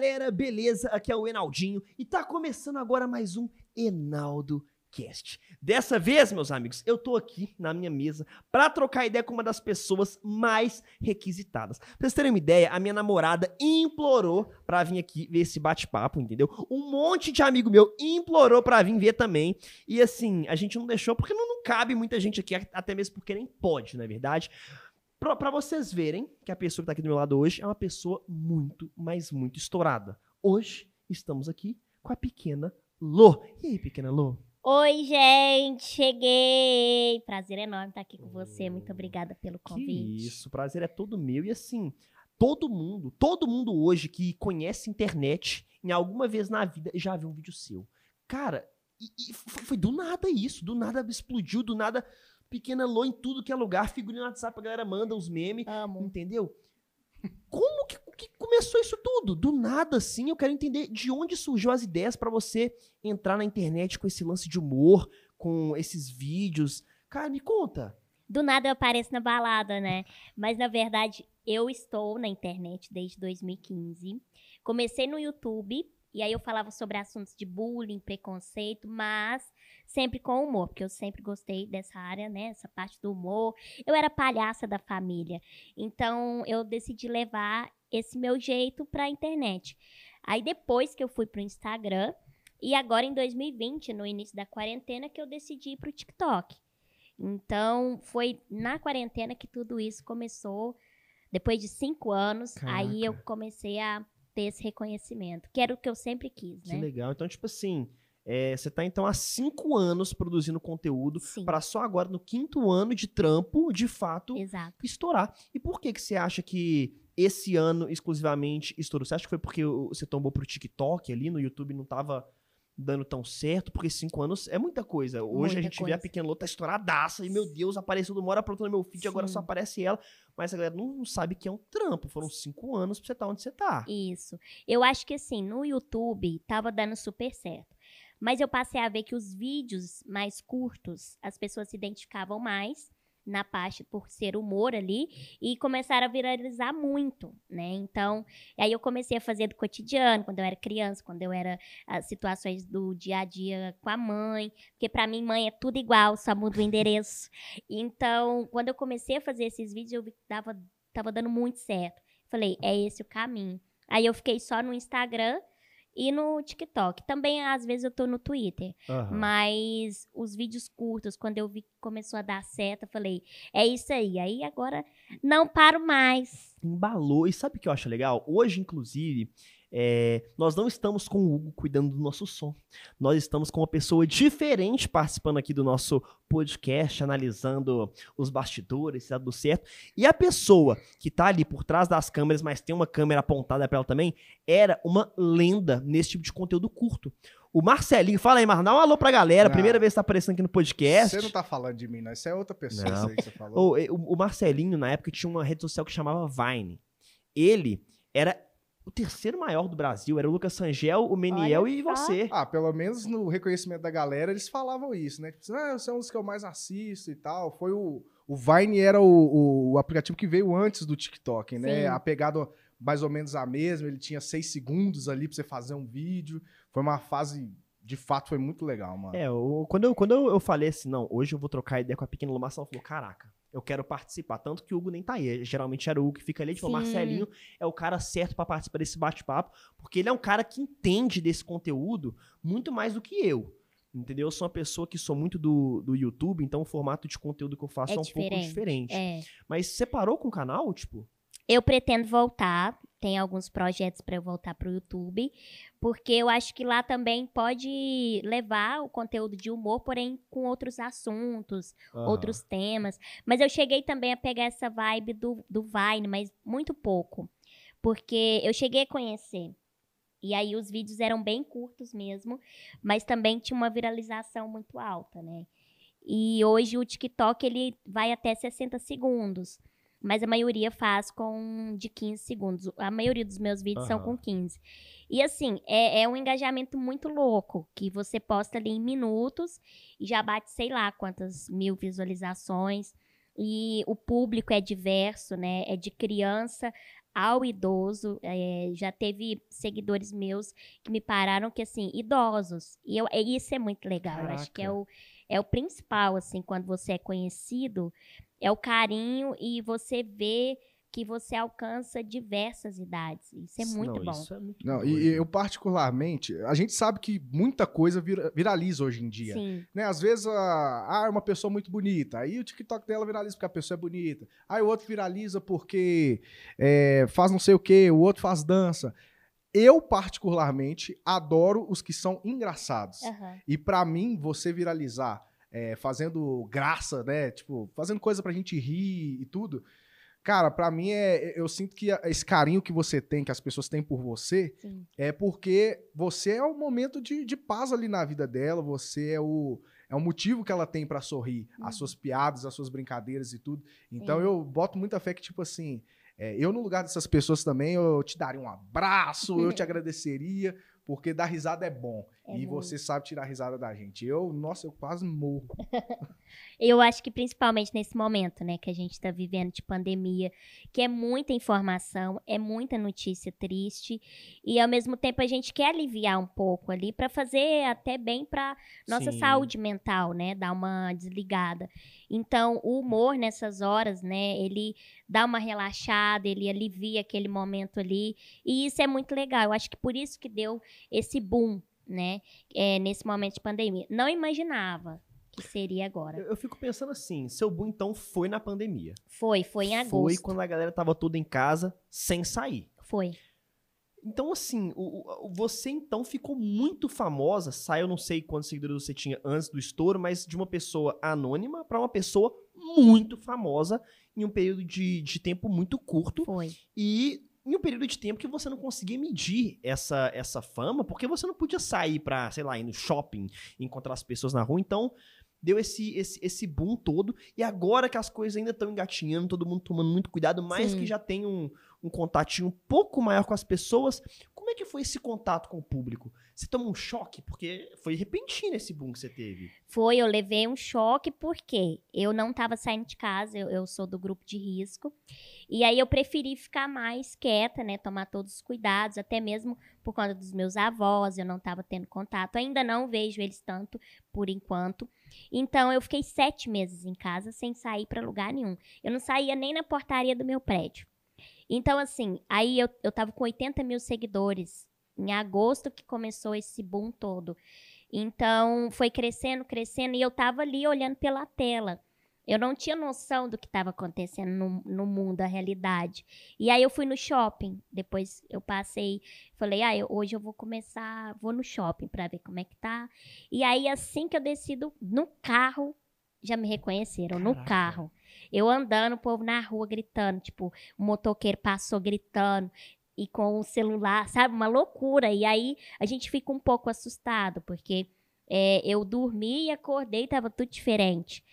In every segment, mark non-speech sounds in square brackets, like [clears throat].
galera, beleza? Aqui é o Enaldinho e tá começando agora mais um Enaldo Cast. Dessa vez, meus amigos, eu tô aqui na minha mesa para trocar ideia com uma das pessoas mais requisitadas. Pra vocês terem uma ideia, a minha namorada implorou pra vir aqui ver esse bate-papo, entendeu? Um monte de amigo meu implorou pra vir ver também. E assim, a gente não deixou porque não, não cabe muita gente aqui, até mesmo porque nem pode, não é verdade? Pra, pra vocês verem que a pessoa que tá aqui do meu lado hoje é uma pessoa muito, mas muito estourada. Hoje estamos aqui com a pequena Lô. E aí, pequena Lô? Oi, gente, cheguei! Prazer enorme estar aqui com você. Muito obrigada pelo Que convite. isso, o prazer é todo meu. E assim, todo mundo, todo mundo hoje que conhece internet, em alguma vez na vida, já viu um vídeo seu. Cara, e, e foi, foi do nada isso, do nada explodiu, do nada pequena Lô em tudo que é lugar, figurinha no WhatsApp, a galera manda os memes, Amo. entendeu? Como que, que começou isso tudo? Do nada, assim, eu quero entender de onde surgiu as ideias pra você entrar na internet com esse lance de humor, com esses vídeos. Cara, me conta. Do nada eu apareço na balada, né? Mas na verdade eu estou na internet desde 2015. Comecei no YouTube e aí eu falava sobre assuntos de bullying, preconceito, mas sempre com humor, porque eu sempre gostei dessa área, né? Essa parte do humor. Eu era palhaça da família. Então eu decidi levar esse meu jeito pra internet. Aí depois que eu fui pro Instagram, e agora em 2020, no início da quarentena, que eu decidi ir pro TikTok. Então, foi na quarentena que tudo isso começou. Depois de cinco anos, aí eu Caraca. comecei a ter esse reconhecimento, que era o que eu sempre quis, Que né? legal. Então, tipo assim, é, você tá então há cinco anos produzindo conteúdo pra só agora, no quinto ano de trampo, de fato, exato. estourar. E por que que você acha que esse ano exclusivamente estourou? Você acha que foi porque você tombou pro TikTok ali, no YouTube não tava dando tão certo? Porque cinco anos é muita coisa. Hoje Muita a gente vê a coisa. pequena Lô tá estouradaça e, meu Deus, apareceu hora pra outra no meu feed, agora Sim. só aparece ela. Mas a galera não, sabe que é um trampo. Foram cinco anos pra você estar onde você tá. Isso. Eu acho que assim, no YouTube tava dando super certo. Mas eu passei a ver que os vídeos mais curtos, as pessoas se identificavam mais na parte por ser humor ali e começaram a viralizar muito, né? Então, aí eu comecei a fazer do cotidiano, quando eu era criança, quando eu era as situações do dia a dia com a mãe, porque pra mim mãe é tudo igual, só muda o endereço. Então, quando eu comecei a fazer esses vídeos, eu vi que dava, tava dando muito certo. Falei, é esse o caminho. Aí eu fiquei só no Instagram e no TikTok. Também, às vezes, eu tô no Twitter. Aham. Mas os vídeos curtos, quando eu vi que começou a dar certo, eu falei, é isso aí. Aí agora não paro mais. embalou. E sabe o que eu acho legal? Hoje, inclusive, é, nós não estamos com o Hugo cuidando do nosso som. Nós estamos com uma pessoa diferente participando aqui do nosso podcast, analisando os bastidores, se tá tudo certo. E a pessoa que tá ali por trás das câmeras, mas tem uma câmera apontada pra ela também, era uma lenda nesse tipo de conteúdo curto. O Marcelinho, fala aí, Marcelo, dá um alô pra galera. Não. Primeira vez que tá aparecendo aqui no podcast. Você não tá falando de mim, não. Isso é outra pessoa que você falou. O, o- o Marcelinho, na época, tinha uma rede social que chamava Vine. Ele era o terceiro maior do Brasil. Era o Lucas Sangel, o Meniel Olha e você. Ah, pelo menos no reconhecimento da galera, eles falavam isso, né? Tipo ah, você é um dos que eu mais assisto e tal. Foi o. O Vine era o, o, o aplicativo que veio antes do TikTok, né? Sim. A pegada mais ou menos a mesma. Ele tinha seis segundos ali pra você fazer um vídeo. Foi uma fase. De fato, foi muito legal, mano. É, o- quando, eu, quando eu, eu falei assim, não, hoje eu vou trocar ideia com a pequena Lumação, ela falou, caraca, eu quero participar. Tanto que o Hugo nem tá aí. Geralmente era o Hugo que fica ali, tipo, o Sim. Marcelinho é o cara certo pra participar desse bate-papo, porque ele é um cara que entende desse conteúdo muito mais do que eu. Entendeu? Eu sou uma pessoa que sou muito do, do YouTube, então o formato de conteúdo que eu faço é, É um pouco diferente. diferente. É. Mas você parou com o canal, tipo? Eu pretendo voltar. Tem alguns projetos para eu voltar pro YouTube, porque eu acho que lá também pode levar o conteúdo de humor, porém com outros assuntos, outros temas. Mas eu cheguei também a pegar essa vibe do, do Vine, mas muito pouco. Porque eu cheguei a conhecer. E aí os vídeos eram bem curtos mesmo, mas também tinha uma viralização muito alta, né? E hoje o TikTok ele vai até 60 segundos. Mas a maioria faz com de 15 segundos. A maioria dos meus vídeos são Aham. com 15. E assim, é, é um engajamento muito louco. Que você posta ali em minutos e já bate, sei lá, quantas mil visualizações. E o público é diverso, né? É de criança ao idoso. É, já teve seguidores meus que me pararam que, assim, idosos. E eu, isso é muito legal. Eu acho que é o, é o principal, assim, quando você é conhecido, é o carinho e você vê que você alcança diversas idades. Isso é muito não, bom. Isso é muito Não, e eu particularmente, a gente sabe que muita coisa vira- viraliza hoje em dia. Sim, Né? Às vezes, ah, ah, é uma pessoa muito bonita. Aí o TikTok dela viraliza porque a pessoa é bonita. Aí o outro viraliza porque é, faz não sei o quê, o outro faz dança. Eu, particularmente, adoro os que são engraçados. aham, E pra mim, você viralizar é, fazendo graça, né? Tipo, fazendo coisa pra gente rir e tudo. Cara, pra mim é. Eu sinto que esse carinho que você tem, que as pessoas têm por você, sim. é porque você é o momento de, de paz ali na vida dela, você é o, é o motivo que ela tem pra sorrir, Uhum. as suas piadas, as suas brincadeiras e tudo. Então eu boto muita fé que, tipo assim, é, eu no lugar dessas pessoas também, eu te daria um abraço, eu te [laughs] agradeceria, porque dar risada é bom. É e muito. você sabe tirar risada da gente. Eu, nossa, eu quase morro. [laughs] Eu acho que principalmente nesse momento, né, que a gente está vivendo de pandemia, que é muita informação, é muita notícia triste, e ao mesmo tempo a gente quer aliviar um pouco ali para fazer até bem para nossa Sim. saúde mental, né, dar uma desligada. Então, o humor nessas horas, né, ele dá uma relaxada, ele alivia aquele momento ali, e isso é muito legal. Eu acho que por isso que deu esse boom, né, é, nesse momento de pandemia. Não imaginava que seria agora. Eu, eu fico pensando assim, seu boom então foi na pandemia. Foi, foi em agosto. Foi quando a galera tava toda em casa, sem sair. Foi. Então, assim, o- o- você então ficou muito famosa. Saiu, não sei quantos seguidores você tinha antes do estouro, mas de uma pessoa anônima pra uma pessoa muito famosa em um período de, de tempo muito curto. Foi. E em um período de tempo que você não conseguia medir essa, essa fama, porque você não podia sair pra, sei lá, ir no shopping, encontrar as pessoas na rua. Então, deu esse, esse, esse boom todo. E agora que as coisas ainda estão engatinhando, todo mundo tomando muito cuidado, mas Sim. que já tem um, um contatinho um pouco maior com as pessoas. Como é que foi esse contato com o público? Você tomou um choque? Porque foi repentino esse boom que você teve. Foi, eu levei um choque porque eu não tava saindo de casa, eu, eu sou do grupo de risco. E aí eu preferi ficar mais quieta, né? Tomar todos os cuidados, até mesmo por conta dos meus avós, eu não tava tendo contato. Ainda não vejo eles tanto, por enquanto. Então eu fiquei sete meses em casa sem sair pra lugar nenhum. Eu não saía nem na portaria do meu prédio. Então, assim, aí eu, eu tava com 80 mil seguidores. Em agosto que começou esse boom todo. Então, foi crescendo, crescendo, e eu tava ali olhando pela tela. Eu não tinha noção do que estava acontecendo no, no mundo, da realidade. E aí eu fui no shopping. Depois eu passei, falei, ah, eu- hoje eu vou começar, vou no shopping pra ver como é que tá. E aí, assim que eu decido no carro, já me reconheceram, no Caraca. carro. Eu andando, o povo na rua gritando, tipo, o motoqueiro passou gritando e com o celular, sabe? Uma loucura. E aí a gente fica um pouco assustado, porque é, eu dormi e acordei, tava tudo diferente.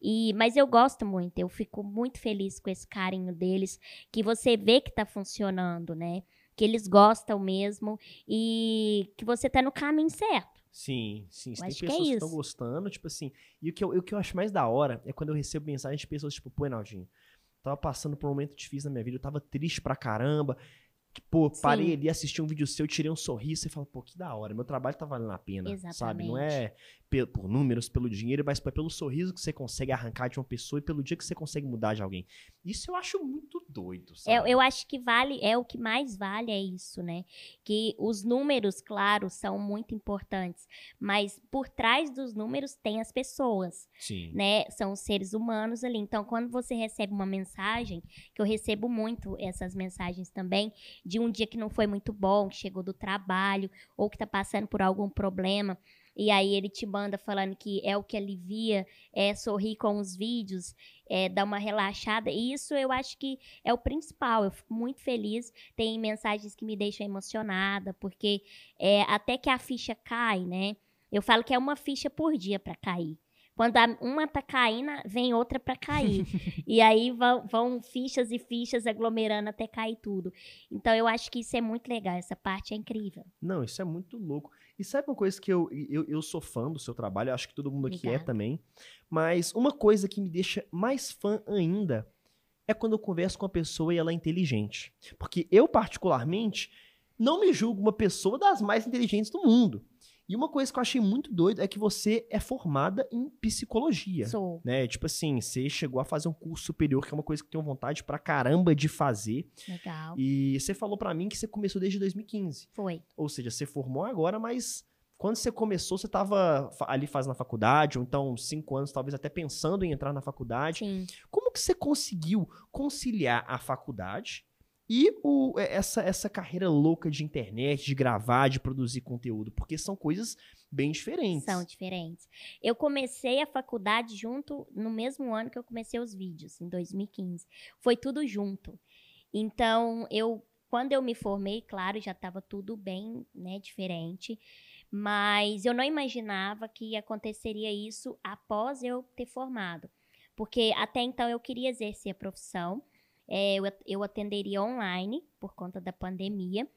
E, mas eu gosto muito, eu fico muito feliz com esse carinho deles, que você vê que tá funcionando, né? Que eles gostam mesmo e que você tá no caminho certo. Sim, sim. Tem que é pessoas que estão isso. gostando, tipo assim. E o que, eu, o que eu acho mais da hora é quando eu recebo mensagem de pessoas, tipo, pô, Enaldinho, tava passando por um momento difícil na minha vida, eu tava triste pra caramba. Pô, parei Sim. ali, assisti um vídeo seu, tirei um sorriso e fala, pô, que da hora, meu trabalho tá valendo a pena, sabe? Não é por números, pelo dinheiro, mas pelo sorriso que você consegue arrancar de uma pessoa e pelo dia que você consegue mudar de alguém. Isso eu acho muito doido, sabe? É, eu acho que vale, é o que mais vale é isso, né? Que os números, claro, são muito importantes, mas por trás dos números tem as pessoas, Sim. né? São os seres humanos ali. Então, quando você recebe uma mensagem, que eu recebo muito essas mensagens também, de um dia que não foi muito bom, que chegou do trabalho, ou que tá passando por algum problema, e aí ele te manda falando que é o que alivia, é sorrir com os vídeos, é dar uma relaxada. E isso eu acho que é o principal. Eu fico muito feliz. Tem mensagens que me deixam emocionada, porque é, até que a ficha cai, né? Eu falo que é uma ficha por dia para cair. Quando uma tá caindo, vem outra pra cair. [laughs] e aí vão, vão fichas e fichas aglomerando até cair tudo. Então eu acho que isso é muito legal, essa parte é incrível. Não, isso é muito louco. E sabe uma coisa que eu, eu, eu sou fã do seu trabalho, acho que todo mundo aqui é Obrigada. também. Mas uma coisa que me deixa mais fã ainda é quando eu converso com uma pessoa e ela é inteligente. Porque eu, particularmente, não me julgo uma pessoa das mais inteligentes do mundo. E uma coisa que eu achei muito doido é que você é formada em psicologia. Sou. Né? Tipo assim, você chegou a fazer um curso superior, que é uma coisa que eu tenho vontade pra caramba de fazer. Legal. E você falou pra mim que você começou desde 2015. Foi. Ou seja, você formou agora, mas quando você começou, você estava ali fazendo a faculdade, ou então cinco anos, talvez até pensando em entrar na faculdade. Sim. Como que você conseguiu conciliar a faculdade e o- é, essa, essa carreira louca de internet, de gravar, de produzir conteúdo? Porque são coisas bem diferentes. São diferentes. Eu comecei a faculdade junto no mesmo ano que eu comecei os vídeos, em 2015. Foi tudo junto. Então, eu quando eu me formei, claro, já estava tudo bem, né, diferente, mas eu não imaginava que aconteceria isso após eu ter formado. Porque até então eu queria exercer a profissão, é, eu, eu atenderia online por conta da pandemia,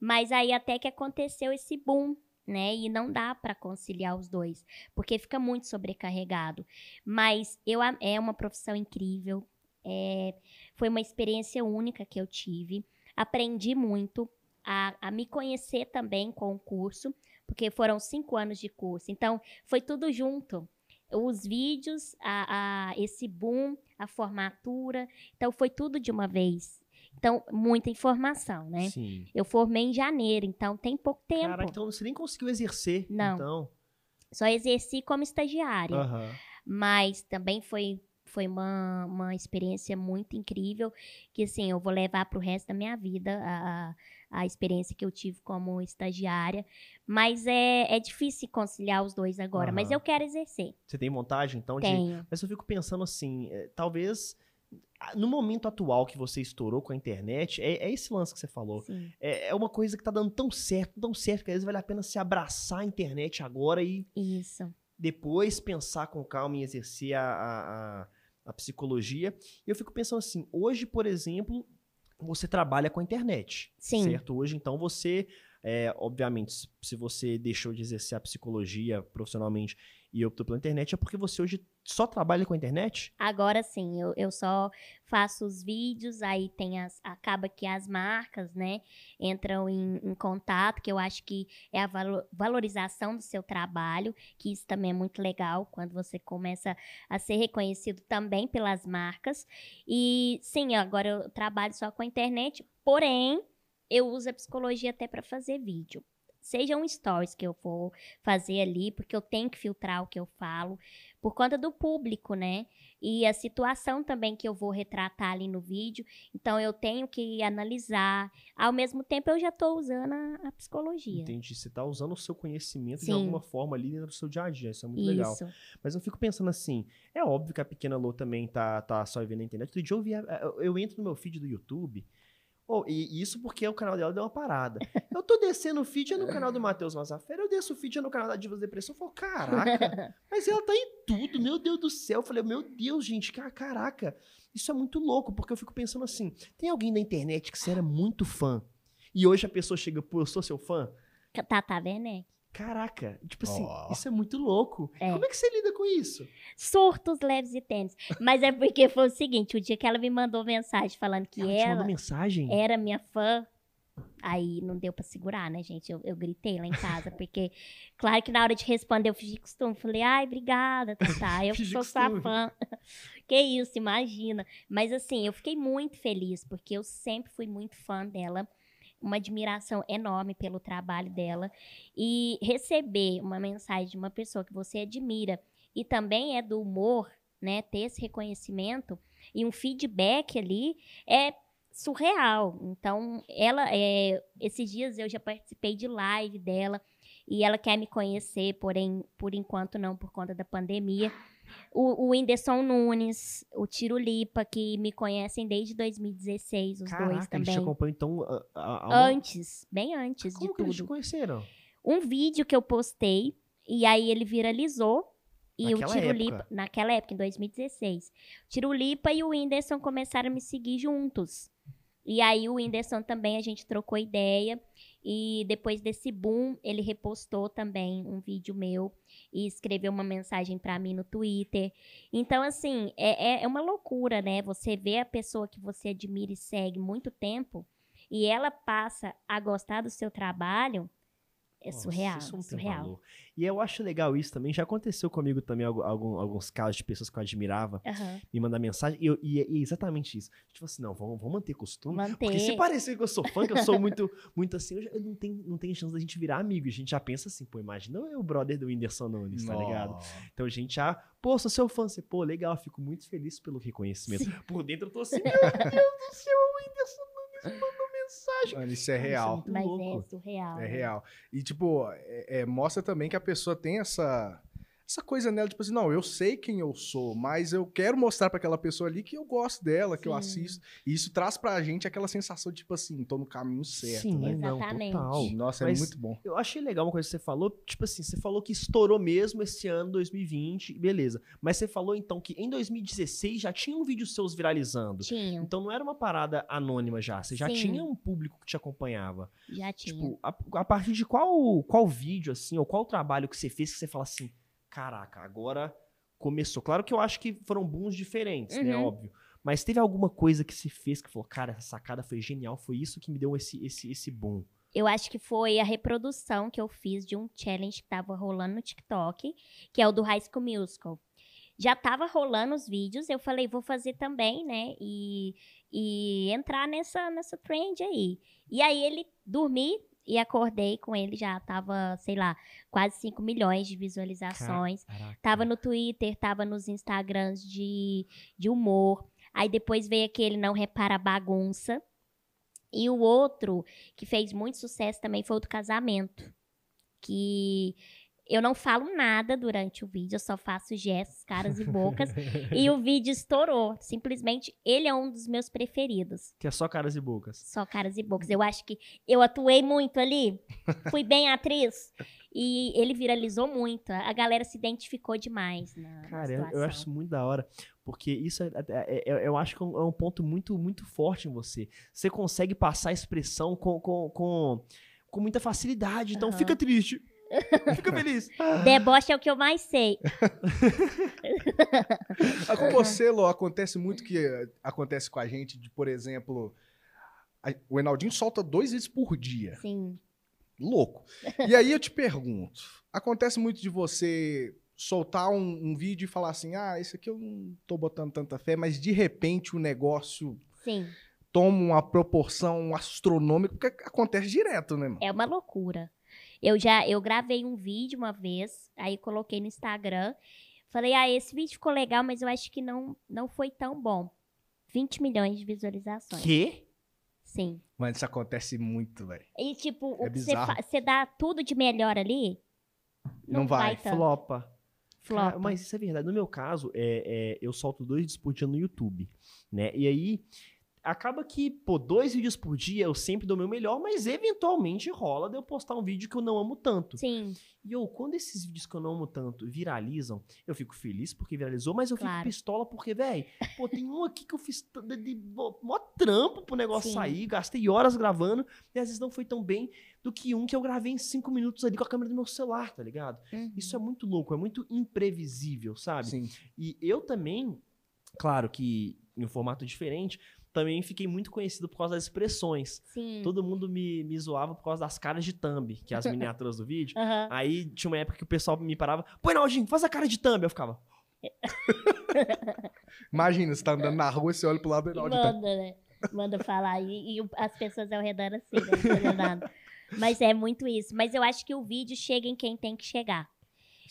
mas aí até que aconteceu esse boom né? E não dá para conciliar os dois, porque fica muito sobrecarregado. Mas eu é uma profissão incrível, é, foi uma experiência única que eu tive. Aprendi muito a, a me conhecer também com o curso, porque foram cinco anos de curso. Então, foi tudo junto. Os vídeos, a, a- esse boom, a formatura. Então, foi tudo de uma vez. Então, muita informação, né? Sim. Eu formei em janeiro, então tem pouco tempo. Caraca, então você nem conseguiu exercer. Não. Então. Só exerci como estagiária. Aham. Mas também foi, foi uma, uma experiência muito incrível, que assim, eu vou levar para o resto da minha vida a, a- a experiência que eu tive como estagiária. Mas é, é difícil conciliar os dois agora. Mas Aham. eu quero exercer. Você tem vontade, então, de Tenho. Mas eu fico pensando assim, é, talvez ah, no momento atual que você estourou com a internet, é, é esse lance que você falou. É, é uma coisa que tá dando tão certo, tão certo, que às vezes vale a pena se abraçar a internet agora e Isso. depois pensar com calma em exercer a, a, a- a psicologia. E eu fico pensando assim, hoje, por exemplo, você trabalha com a internet. Sim. Certo? Hoje, então, você, é, obviamente, se- se você deixou de exercer a psicologia profissionalmente e optou pela internet, é porque você hoje só trabalha com a internet? Agora sim, eu, eu só faço os vídeos, aí tem as. Acaba que as marcas, né, entram em, em contato, que eu acho que é a valo- valorização do seu trabalho, que isso também é muito legal quando você começa a ser reconhecido também pelas marcas. E sim, agora eu trabalho só com a internet, porém, eu uso a psicologia até para fazer vídeo. Seja um stories que eu for fazer ali, porque eu tenho que filtrar o que eu falo por conta do público, né? E a situação também que eu vou retratar ali no vídeo. Então eu tenho que analisar. Ao mesmo tempo eu já estou usando a, a psicologia. Entendi. Você tá usando o seu conhecimento de Sim. alguma forma ali dentro do seu dia a dia. Isso é muito legal. Isso. Mas eu fico pensando assim, é óbvio que a pequena Lô também tá, tá só vendo na internet. Outro dia eu, vi eu entro no meu feed do YouTube. Oh, e isso porque o canal dela deu uma parada. Eu tô descendo o feed é no canal do [laughs] Matheus Mazafera, eu desço o feed é no canal da Divas Depressão. Eu falo, caraca, [laughs] mas ela tá em tudo, meu Deus do céu. Eu falei, meu Deus, gente, ca- caraca. Isso é muito louco, porque eu fico pensando assim: tem alguém na internet que você era muito fã, e hoje a pessoa chega, pô, eu sou seu fã? Tata Werneck. Caraca, tipo assim, Ó. isso é muito louco. É. Como é que você lida com isso? Surtos leves e tênis. Mas é porque foi o seguinte: o dia que ela me mandou mensagem falando que ela te mandou ela mensagem? era minha fã. Aí não deu pra segurar, né, gente? Eu, eu gritei lá em casa, [laughs] porque, claro que na hora de responder eu fingi costume. Falei, ai, obrigada, Tatá, [laughs] eu Fingi sou sua fã. [laughs] que isso, imagina. Mas assim, eu fiquei muito feliz, porque eu sempre fui muito fã dela. Uma admiração enorme pelo trabalho dela. E receber uma mensagem de uma pessoa que você admira e também é do humor, né? Ter esse reconhecimento e um feedback ali é surreal. Então, ela, é, esses dias eu já participei de live dela e ela quer me conhecer, porém, por enquanto não, por conta da pandemia. O, o Whindersson Nunes, o Tiro Lipa, que me conhecem desde 2016, os dois Caraca, eles te também. acompanham então a, a- a Antes, bem antes de Como que eles te tudo. conheceram? Um vídeo que eu postei, e aí ele viralizou. E Naquela o Tirulipa, época. naquela época, em 2016. O Tirulipa e o Whindersson começaram a me seguir juntos. E aí o Whindersson também, a gente trocou ideia. E depois desse boom, ele repostou também um vídeo meu e escreveu uma mensagem pra mim no Twitter. Então, assim, é, é- é uma loucura, né? Você vê a pessoa que você admira e segue muito tempo e ela passa a gostar do seu trabalho. É Nossa, surreal, isso não tem surreal. valor. E eu acho legal isso também. Já aconteceu comigo também algu- algum- alguns casos de pessoas que eu admirava Aham. me mandar mensagem. E, eu- e é e é exatamente isso. Tipo assim, não, vamos, vamos manter costume. Porque se Manter. parecer que eu sou fã, que eu sou muito, [laughs] muito assim, eu, já- eu não, tenho, não tenho chance da gente virar amigo. A gente já pensa assim, pô, imagina eu o brother do Whindersson Nunes, tá ligado? Então a gente já, pô, sou seu fã. Você, pô, legal, fico muito feliz pelo reconhecimento. Sim. Por dentro eu tô assim, [laughs] meu Deus do céu, o Whindersson Nunes mandou mensagem. Mano, isso é real. muito Mas louco. é surreal. É né? real. E, tipo, é- é, mostra também que a pessoa tem essa. Essa coisa nela, tipo assim, não, eu sei quem eu sou, mas eu quero mostrar pra aquela pessoa ali que eu gosto dela, que eu Sim. assisto. E isso traz pra gente aquela sensação de, tipo assim, tô no caminho certo, Sim, né? não, Exatamente. total. Nossa, Mas- é muito bom. Eu achei legal uma coisa que você falou, tipo assim, você falou que estourou mesmo esse ano, 2020, beleza. Mas você falou então que em 2016 já tinha um vídeo seus viralizando. Tinha, Então não era uma parada anônima já, você já Sim. tinha um público que te acompanhava. já tinha. Tipo, a, a partir de qual qual vídeo assim, ou qual trabalho que você fez que você fala assim, caraca, agora começou. Claro que eu acho que foram booms diferentes, né, Uhum. óbvio. Mas teve alguma coisa que se fez que falou, cara, essa sacada foi genial, foi isso que me deu esse esse esse boom. Eu acho que foi a reprodução que eu fiz de um challenge que tava rolando no TikTok, que é o do High School Musical. Já tava rolando os vídeos, eu falei, vou fazer também, né? E, e entrar nessa, nessa trend aí. E aí ele dormi e acordei com ele, já tava, sei lá, quase 5 milhões de visualizações. Caraca. Tava no Twitter, tava nos Instagrams de, de humor. Aí depois veio aquele Não Repara Bagunça. E o outro, que fez muito sucesso também, foi o do casamento. Que eu não falo nada durante o vídeo, eu só faço gestos, caras e bocas. [laughs] e o vídeo estourou. Simplesmente, ele é um dos meus preferidos. Que é só caras e bocas. Só caras e bocas. Eu acho que eu atuei muito ali. [laughs] Fui bem atriz. E ele viralizou muito. A galera se identificou demais na, na Cara, eu, eu acho isso muito da hora, porque isso é, é- é- eu acho que é um, é um ponto muito, muito forte em você. Você consegue passar a expressão com, com, com, com muita facilidade, então Aham. fica triste. Fica feliz. [laughs] Deboche é o que eu mais sei. [laughs] Ah, com você, Lô, acontece muito que eh, acontece com a gente, de, por exemplo, a- o Enaldinho solta dois vídeos por dia. Sim. Louco. E aí eu te pergunto: acontece muito de você soltar um, um vídeo e falar assim: ah, esse aqui eu não tô botando tanta fé, mas de repente o negócio Sim. toma uma proporção astronômica, porque acontece direto, né, mano? É uma loucura. Eu já eu gravei um vídeo uma vez, aí coloquei no Instagram. Falei, ah, esse vídeo ficou legal, mas eu acho que não, não foi tão bom. 20 milhões de visualizações. Que? Sim. Mano, isso acontece muito, velho. E, tipo, É o que você bizarro. fa- você dá tudo de melhor ali, não, Não vai. tanto. Flopa. Flopa. Cara, mas isso é verdade. No meu caso, é, é, eu solto dois dia no YouTube, né? E aí, acaba que, pô, dois vídeos por dia eu sempre dou o meu melhor, mas eventualmente rola de eu postar um vídeo que eu não amo tanto. Sim, E eu, quando esses vídeos que eu não amo tanto viralizam, eu fico feliz porque viralizou, mas eu Claro. fico pistola porque, velho, pô, tem um aqui que eu fiz de, de, mó- mó trampo pro negócio Sim. sair, gastei horas gravando, e às vezes não foi tão bem do que um que eu gravei em cinco minutos ali com a câmera do meu celular, tá ligado? Uhum. Isso é muito louco, é muito imprevisível, sabe? Sim. E eu também, claro que em um formato diferente, também fiquei muito conhecido por causa das expressões. sim. Todo mundo me, me zoava por causa das caras de thumb, que é as [laughs] miniaturas do vídeo. Aham. Aí tinha uma época que o pessoal me parava, pô, Naldinho, faz a cara de thumb. Eu ficava, [laughs] Imagina, você tá andando na rua e você olha pro lado do E Enaldinho. tá- manda, né? Manda falar. E, e as pessoas ao redor assim, né? não entendem nada. Mas é muito isso. Mas eu acho que o vídeo chega em quem tem que chegar.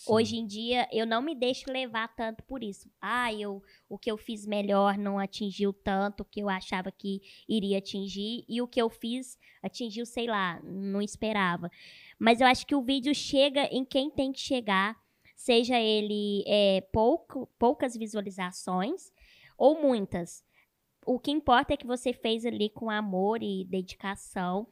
Hoje em dia, eu não me deixo levar tanto por isso. Ah, eu, o que eu fiz melhor não atingiu tanto o que eu achava que iria atingir. E o que eu fiz atingiu, sei lá, não esperava. Mas eu acho que o vídeo chega em quem tem que chegar. Seja ele é, pouco, poucas visualizações ou muitas. O que importa é que você fez ali com amor e dedicação.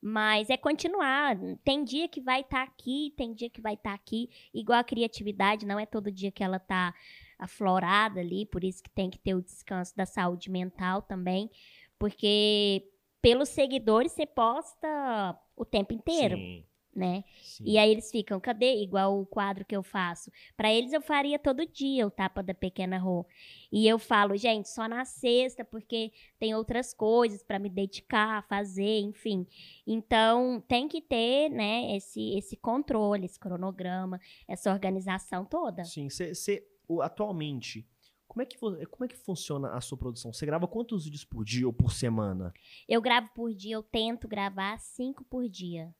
Mas é continuar. Tem dia que vai estar aqui, tem dia que vai estar aqui. Igual a criatividade, não é todo dia que ela tá aflorada ali, por isso que tem que ter o descanso da saúde mental também. Porque pelos seguidores você posta o tempo inteiro, Sim, né? sim. E aí eles ficam, cadê? Igual o quadro que eu faço. Pra eles eu faria todo dia o tapa da pequena Rô. E eu falo, gente, só na sexta, porque tem outras coisas pra me dedicar, fazer, enfim. Então, tem que ter, né, esse esse controle, esse cronograma, essa organização toda. Sim, você, atualmente, como é, que, como é que funciona a sua produção? Você grava quantos vídeos por dia ou por semana? Eu gravo por dia, eu tento gravar cinco por dia.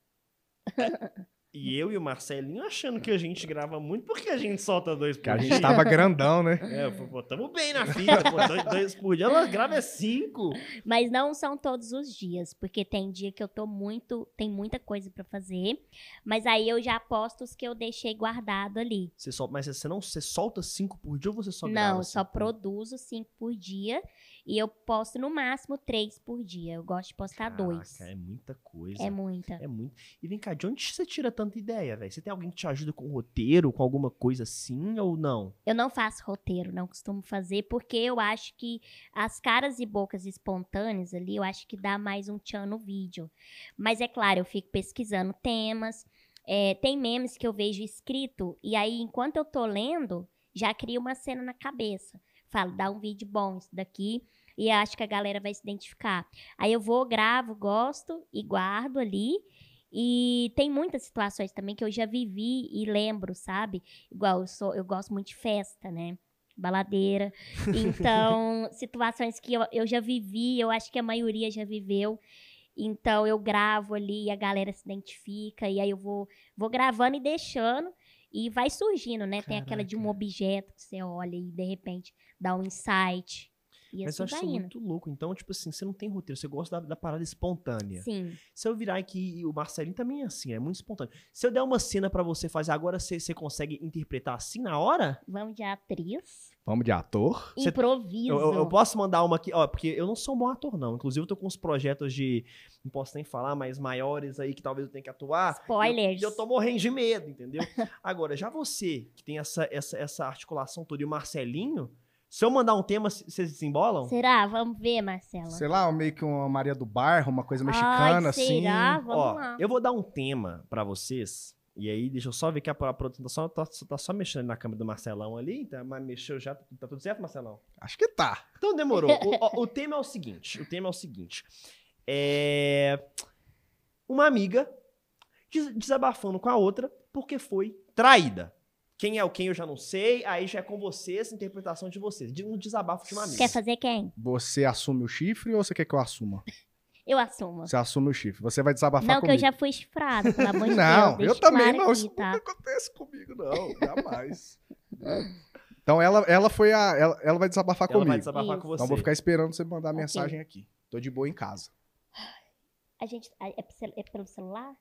E eu e o Marcelinho achando que a gente grava muito porque a gente solta dois por Que a dia. gente tava grandão, né? É, pô, tamo bem na fita, pô, dois, dois por dia, ela grava é cinco. Mas não são todos os dias, porque tem dia que eu tô muito, tem muita coisa pra fazer, mas aí eu já posto os que eu deixei guardado ali. Você solta, mas você não, você solta cinco por dia ou você só não, grava? eu só produzo cinco por dia e eu posto no máximo três por dia. Eu gosto de postar dois. Caraca, é muita coisa. É muita. É muito. E vem cá, de onde você tira tanta ideia, velho? Você tem alguém que te ajuda com roteiro, com alguma coisa assim ou não? Eu não faço roteiro, não costumo fazer, porque eu acho que as caras e bocas espontâneas ali, eu acho que dá mais um tchan no vídeo. Mas é claro, eu fico pesquisando temas. é, tem memes que eu vejo escrito, e aí, enquanto eu tô lendo, já crio uma cena na cabeça. Falo, dá um vídeo bom isso daqui, e acho que a galera vai se identificar. Aí eu vou, gravo, gosto e guardo ali. E tem muitas situações também que eu já vivi e lembro, sabe? Igual eu sou, eu gosto muito de festa, né? Baladeira. [laughs] Então, situações que eu, eu já vivi, eu acho que a maioria já viveu. Então, eu gravo ali e a galera se identifica. E aí eu vou, vou gravando e deixando. E vai surgindo, né? Tem aquela de um Caraca. objeto que você olha e de repente dá um insight. E Mas eu assim acho vai isso indo. muito louco. Então, tipo assim, você não tem roteiro, você gosta da, da parada espontânea. Sim. Se eu virar aqui, e o Marcelinho também é assim, é muito espontâneo. Se eu der uma cena pra você fazer agora, você, você consegue interpretar assim na hora? Vamos de atriz. Vamos de ator. Você- Improviso. Eu, eu- eu posso mandar uma aqui, ó, porque eu não sou um bom ator, não. Inclusive, eu tô com uns projetos de, não posso nem falar, mas maiores aí que talvez eu tenha que atuar. Spoilers. E eu, eu tô morrendo de medo, entendeu? [laughs] Agora, já você, que tem essa, essa, essa articulação toda, e o Marcelinho, se eu mandar um tema, vocês desembolam? Será? Vamos ver, Marcela. Sei lá, meio que uma Maria do Bairro, uma coisa mexicana, Ai, assim. será? Vamos Ó, lá. eu vou dar um tema pra vocês. E aí, deixa eu só ver que a, produção tá só, tá, tá só mexendo na câmera do Marcelão ali. Tá, mas mexeu já. Tá tudo certo, Marcelão? Acho que tá. Então demorou. [laughs] o, ó, o tema é o seguinte: o tema é o seguinte. É. Uma amiga des- desabafando com a outra porque foi traída. Quem é o quem eu já não sei, aí já é com vocês, interpretação de vocês. De um desabafo de uma amiga. Quer fazer quem? Você assume o chifre ou você quer que eu assuma? Eu assumo. Você assume o chifre. Você vai desabafar Não, que comigo. eu já fui chifrada, pelo amor de [laughs] Não, Deus. eu deixa também claro não. aqui, Isso tá? nunca acontece comigo, não. Jamais. [laughs] então ela, ela foi a. Ela, ela vai desabafar Ela comigo. vai desabafar Isso. com você. Então eu vou ficar esperando você mandar a Ok. mensagem aqui. Tô de boa em casa. A gente, é, é pelo celular?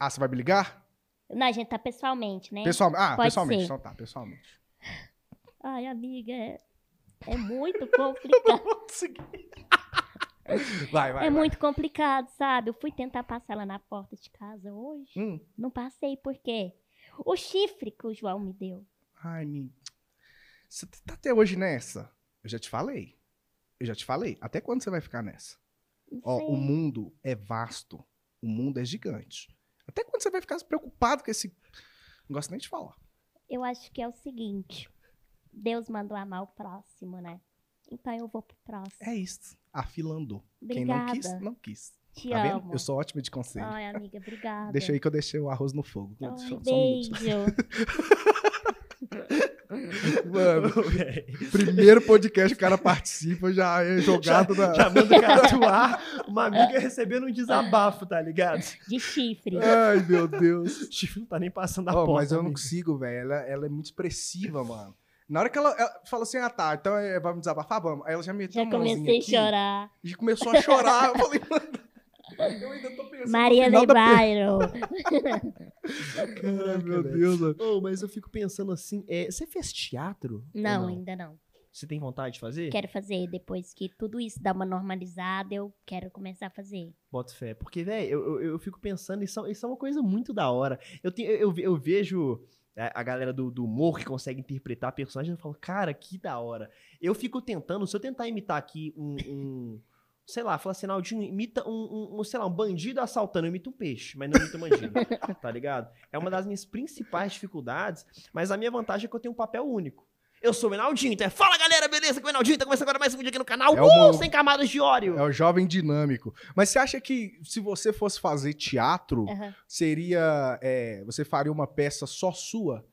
Ah, você vai me ligar? Não, a gente tá pessoalmente, né? Pessoalmente. Ah, Pode pessoalmente. ser. Então tá, pessoalmente. Ai, amiga, é, é muito [laughs] complicado. [laughs] Vai, vai. é vai. muito complicado, sabe? Eu fui tentar passar ela na porta de casa hoje. Hum. Não passei, por quê? O chifre que o João me deu. Ai, me. Você tá até hoje nessa? Eu já te falei. Eu já te falei. Até quando você vai ficar nessa? Ó, o mundo é vasto. O mundo é gigante. Até quando você vai ficar preocupado com esse. Não gosto nem de falar. Eu acho que é o seguinte. Deus mandou amar o próximo, né? Então eu vou pro próximo. É isso. A fila andou. Quem Obrigada. não quis, não quis. Te Tá amo. vendo? Eu sou ótima de conselho. Ai, amiga, [laughs] obrigada. Deixa aí que eu deixei o arroz no fogo. Ai, Só- só um beijo. [laughs] [laughs] Mano, primeiro podcast o cara participa, já é jogado na. Já manda o cara atuar, uma amiga recebendo um desabafo, tá ligado? De chifre. Ai, meu Deus. O [laughs] chifre não tá nem passando a Ó, porta. mas eu não amigo. consigo, velho. Ela, ela é muito expressiva, mano. Na hora que ela, ela fala assim, ah tá, então é, vamos desabafar, vamos. Aí ela já meteu Já a mãozinha comecei a chorar. E começou a chorar. Eu falei, mano, eu ainda tô pensando Maria de Bairro. Ai, meu. Deus. Ô, mas eu fico pensando assim, é, você fez teatro? ou Não, ainda não. Você tem vontade de fazer? Quero fazer. Depois que tudo isso dá uma normalizada, eu quero começar a fazer. Bota fé. Porque, velho, eu, eu, eu fico pensando, isso, é- isso é uma coisa muito da hora. Eu, tenho, eu, eu- vejo a, a galera do, do humor que consegue interpretar personagens, eu falo, cara, que da hora. Eu fico tentando, se eu tentar imitar aqui um. um, sei lá, falar assim, Naldinho, imita um, um, um, sei lá, um bandido assaltando, eu imito um peixe, mas não imito um bandido, [laughs] tá ligado? É uma das minhas principais dificuldades, mas a minha vantagem é que eu tenho um papel único. Eu sou o Enaldinho, então é Fala galera, beleza? Que o Enaldinho tá começando agora mais um vídeo aqui no canal. É uh, sem camadas de óleo. É o jovem dinâmico. Mas você acha que se você fosse fazer teatro, Aham. seria. é, você faria uma peça só sua?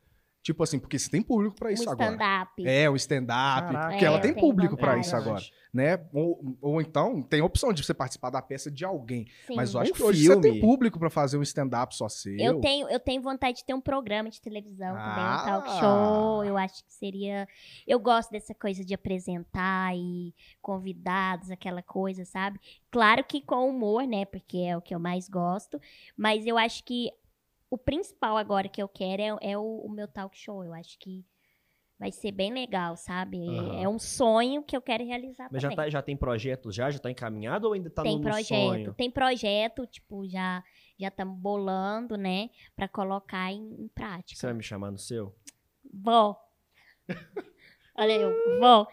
Tipo assim, porque você tem público pra isso um agora. stand-up. É, o stand-up. Caraca. Porque ela É, tem eu tenho público pra vontade. isso agora, né? Ou, ou então tem a opção de você participar da peça de alguém. Sim. Mas eu acho Um que hoje você tem público pra fazer um stand-up só seu. Eu tenho, eu tenho vontade de ter um programa de televisão também, um Ah. talk show. Eu acho que seria. Eu gosto dessa coisa de apresentar e convidados, aquela coisa, sabe? Claro que com humor, né? Porque é o que eu mais gosto. Mas eu acho que o principal agora que eu quero é, é o, o meu talk show. Eu acho que vai ser bem legal, sabe? É- Aham. É um sonho que eu quero realizar Mas já, tá, já tem projeto já? Já tá encaminhado ou ainda tá tem no, no projeto, sonho? tem projeto, tipo, já já estamos bolando, né, Pra colocar em, em prática. Você vai me chamar no seu? Vó. [laughs] Olha eu, vó.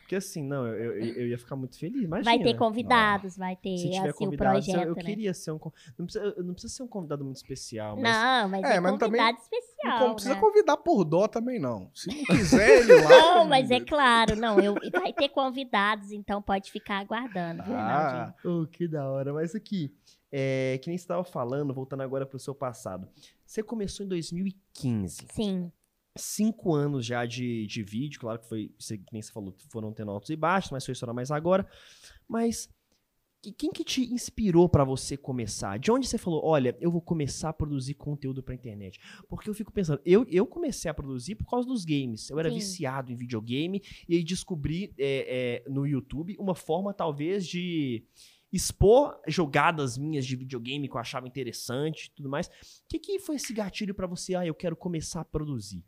Porque assim, não, eu, eu, eu ia ficar muito feliz. Imagina. Vai ter convidados, vai ter Se tiver assim o convidados, eu- projeto, eu, né? queria ser um. Não precisa, não precisa ser um convidado muito especial, mas. Não, mas É, é, mas também convidado Não especial, precisa né? convidar por dó também, não. Se não [laughs] quiser, ele lá. Não, mas é claro, não, eu vai ter convidados, então pode ficar aguardando, viu, Ah? Oh, que da hora. Mas aqui, é, que nem você estava falando, voltando agora pro seu passado. Você começou em 2015. Sim. Cinco anos já de, de vídeo, claro que foi, nem você falou, foram tendo altos e baixos, mas foi estourar mais agora. Mas que- quem que te inspirou pra você começar? De onde você falou, olha, eu vou começar a produzir conteúdo pra internet? Porque eu fico pensando, eu, eu comecei a produzir por causa dos games. Eu era Sim. viciado em videogame e aí descobri é, é, no YouTube uma forma, talvez, de expor jogadas minhas de videogame que eu achava interessante e tudo mais. O que, que foi esse gatilho pra você? Ah, eu quero começar a produzir.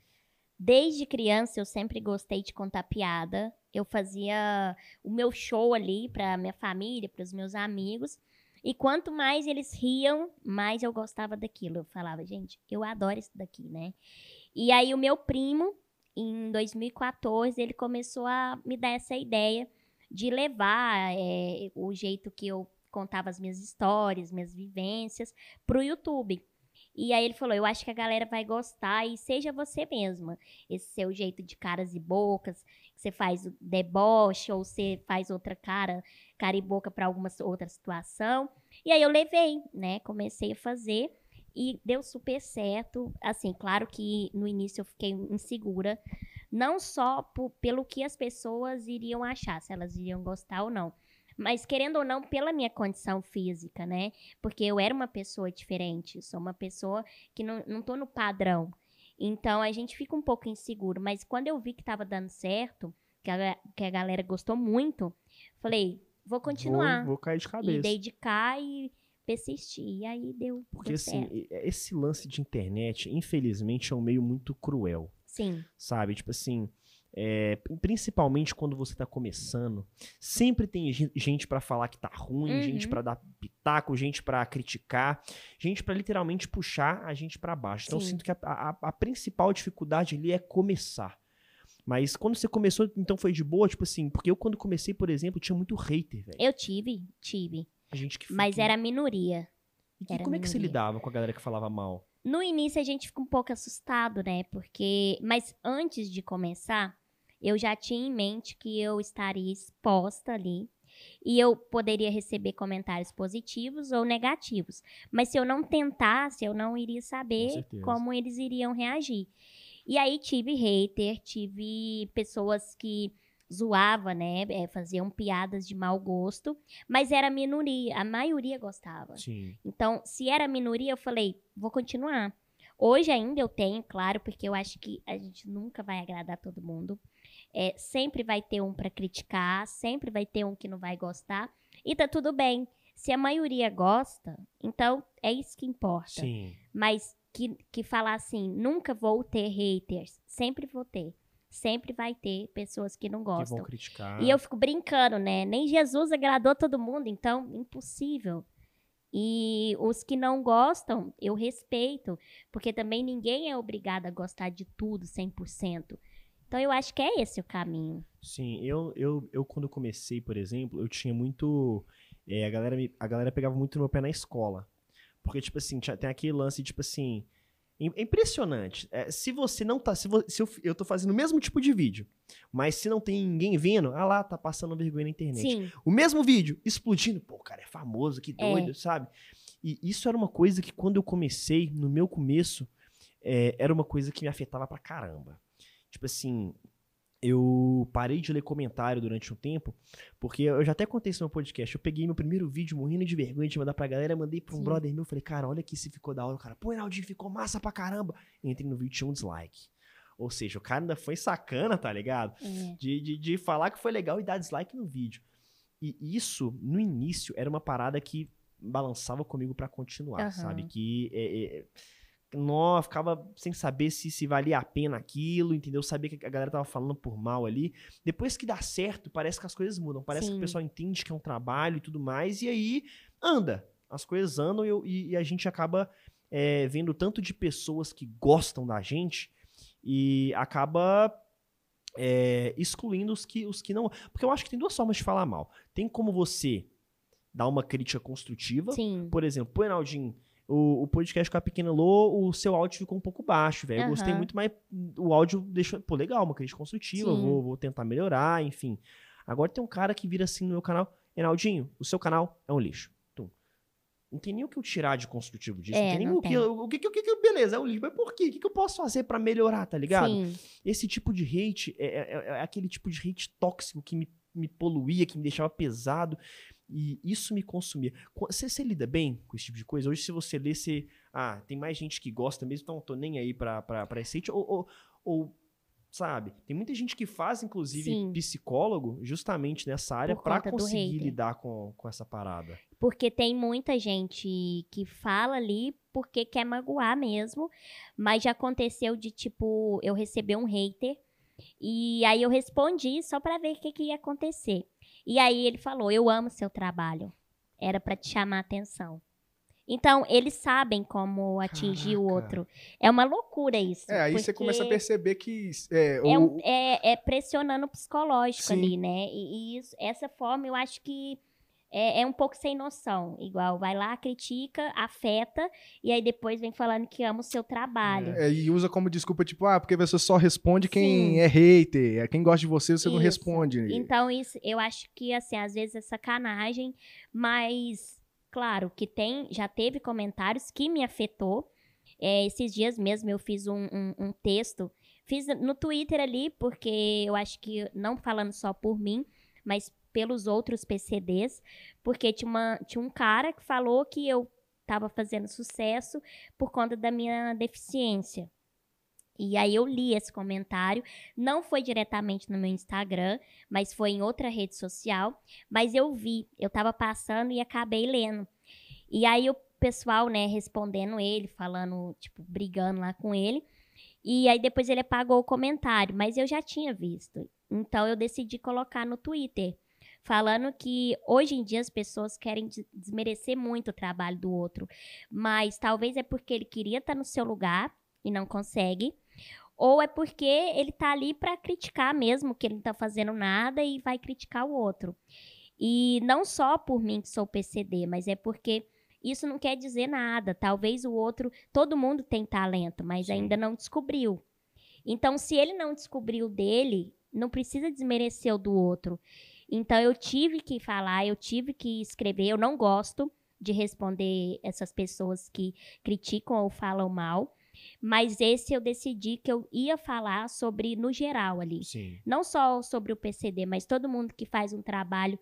Desde criança eu sempre gostei de contar piada. Eu fazia o meu show ali pra minha família, para os meus amigos. E quanto mais eles riam, mais eu gostava daquilo. Eu falava, gente, eu adoro isso daqui, né? E aí o meu primo, em 2014, ele começou a me dar essa ideia de levar é, o jeito que eu contava as minhas histórias, minhas vivências, pro YouTube. E aí ele falou: Eu acho que a galera vai gostar e seja você mesma. Esse seu jeito de caras e bocas, que você faz deboche ou você faz outra cara, cara e boca para alguma outra situação. E aí eu levei, né? Comecei a fazer e deu super certo. Assim, claro que no início eu fiquei insegura, não só pelo que as pessoas iriam achar, se elas iriam gostar ou não. Mas querendo ou não, pela minha condição física, né? Porque eu era uma pessoa diferente, sou uma pessoa que não, não tô no padrão. Então a gente fica um pouco inseguro. Mas quando eu vi que tava dando certo, que a, que a galera gostou muito, falei, vou continuar. Vou, vou cair de e cabeça. dedicar e persistir. E aí deu, Porque assim, e- esse lance de internet, infelizmente, é um meio muito cruel, Sim, sabe? Tipo assim, é, principalmente quando você tá começando, sempre tem gen- gente pra falar que tá ruim, Uhum. gente pra dar pitaco, gente pra criticar, gente pra literalmente puxar a gente pra baixo. Então eu sinto que a, a- a principal dificuldade ali é começar. Mas quando você começou, então foi de boa, tipo assim, porque eu quando comecei, por exemplo, tinha muito hater, velho. eu tive, tive. Gente que Mas era minoria. E era como é que você minoria. lidava com a galera que falava mal? No início a gente fica um pouco assustado, né? Porque. Mas antes de começar, eu já tinha em mente que eu estaria exposta ali. E eu poderia receber comentários positivos ou negativos. Mas se eu não tentasse, eu não iria saber certeza. como eles iriam reagir. E aí tive hater, tive pessoas que zoavam, né? eh, faziam piadas de mau gosto. Mas era minoria, a maioria gostava. Sim. Então, se era minoria, eu falei, vou continuar. Hoje ainda eu tenho, claro, porque eu acho que a gente nunca vai agradar todo mundo. É, sempre vai ter um pra criticar, sempre vai ter um que não vai gostar. E tá tudo bem. Se a maioria gosta, então é isso que importa. Sim. Mas que, que falar assim, nunca vou ter haters. Sempre vou ter. sempre vai ter pessoas que não Que vão gostam. criticar. E eu fico brincando, né? Nem Jesus agradou todo mundo, então impossível. E os que não gostam, eu respeito, porque também ninguém é obrigado a gostar de tudo 100%. Então eu acho que é esse o caminho. Sim, eu, eu, eu quando comecei, por exemplo, eu tinha muito. é, a, galera me- a galera pegava muito no meu pé na escola. Porque, tipo assim, tem aquele lance, tipo assim. im- É impressionante. É, se você não tá. Se, se eu, eu tô fazendo o mesmo tipo de vídeo, mas se não tem ninguém vendo, ah lá, tá passando vergonha na internet. Sim, O mesmo vídeo, explodindo. Pô, cara é famoso, que doido, sabe? E isso era uma coisa que quando eu comecei, no meu começo, é, era uma coisa que me afetava pra caramba. Tipo assim, eu parei de ler comentário durante um tempo, porque eu já até contei isso no meu podcast. Eu peguei meu primeiro vídeo morrendo de vergonha de mandar pra galera, mandei pra um Sim. brother meu, falei, cara, olha aqui se ficou da hora. O cara, pô, Enaldinho, ficou massa pra caramba. Entrei no vídeo e tinha um dislike. Ou seja, o cara ainda foi sacana, tá ligado? é. de, de, de falar que foi legal e dar dislike no vídeo. E isso, no início, era uma parada que balançava comigo pra continuar, Aham. sabe? Que é, é, nó, ficava sem saber se, se valia a pena aquilo, entendeu? Sabia que a galera tava falando por mal ali. Depois que dá certo, parece que as coisas mudam. Parece que Sim. o pessoal entende que é um trabalho e tudo mais, e aí anda. As coisas andam e, eu- e- e a gente acaba é, vendo tanto de pessoas que gostam da gente e acaba é, excluindo os que, os que não. Porque eu acho que tem duas formas de falar mal. Tem como você dar uma crítica construtiva. Sim. Por exemplo, pô, Enaldinho, o, o podcast com a Pequena Lô, o seu áudio ficou um pouco baixo, velho. Eu gostei muito, mas o áudio deixou. Pô, legal, uma crítica construtiva, Sim. vou, vou tentar melhorar, enfim. Agora tem um cara que vira assim no meu canal: Enaldinho, o seu canal é um lixo. Tum. Não tem nem o que eu tirar de construtivo disso. É, não tem nem não o que, tem. eu- o que, o que, que- beleza, é um lixo. Mas por quê? O que, que eu posso fazer pra melhorar, tá ligado? Sim. Esse tipo de hate é, é- é- é aquele tipo de hate tóxico que me, me poluía, que me deixava pesado. E isso me consumia. Você, você lida bem com esse tipo de coisa? Hoje, se você lê, você. Ah, tem mais gente que gosta mesmo, então eu tô nem aí pra, pra, pra esse hate. Ou, ou, ou, sabe? Tem muita gente que faz, inclusive, Sim. psicólogo justamente nessa área do conseguir lidar com, com essa parada. Porque tem muita gente que fala ali porque quer magoar mesmo. Mas já aconteceu de, tipo, eu receber um hater. E aí eu respondi só pra ver o que, que ia acontecer. E aí ele falou: Eu amo seu trabalho. Era pra te chamar a atenção. Então, eles sabem como atingir o Caraca. outro. É uma loucura isso. É, aí você começa a perceber que é, É, o, um- é- é pressionando o psicológico Sim. ali, né? E, e isso, essa forma eu acho que é, é um pouco sem noção. Igual, vai lá, critica, afeta, e aí depois vem falando que ama o seu trabalho. é, e usa como desculpa, tipo, ah, porque você só responde quem Sim. é hater, é quem gosta de você, você não Isso. responde. Então, isso, eu acho que, assim, às vezes é sacanagem, mas, claro, que tem, já teve comentários que me afetou. É, esses dias mesmo eu fiz um, um- um texto, fiz no Twitter ali, porque eu acho que, não falando só por mim, mas pelos outros PCDs, porque tinha, uma, tinha um cara que falou que eu tava fazendo sucesso por conta da minha deficiência. E aí eu li esse comentário, não foi diretamente no meu Instagram, mas foi em outra rede social, mas eu vi, eu tava passando e acabei lendo. E aí o pessoal, né, respondendo ele, falando, tipo, brigando lá com ele. E aí depois ele apagou o comentário, mas eu já tinha visto. Então eu decidi colocar no Twitter, falando que hoje em dia as pessoas querem des- desmerecer muito o trabalho do outro, mas talvez é porque ele queria estar no seu lugar e não consegue, ou é porque ele tá ali pra criticar mesmo que ele não tá fazendo nada e vai criticar o outro. E não só por mim que sou PCD, mas é porque isso não quer dizer nada. Talvez o outro, todo mundo tem talento, mas Sim. ainda não descobriu. Então, se ele não descobriu dele, não precisa desmerecer o do outro. Então, eu tive que falar, eu tive que escrever. Eu não gosto de responder essas pessoas que criticam ou falam mal. Mas esse eu decidi que eu ia falar sobre no geral ali. Sim. Não só sobre o PCD, mas todo mundo que faz um trabalho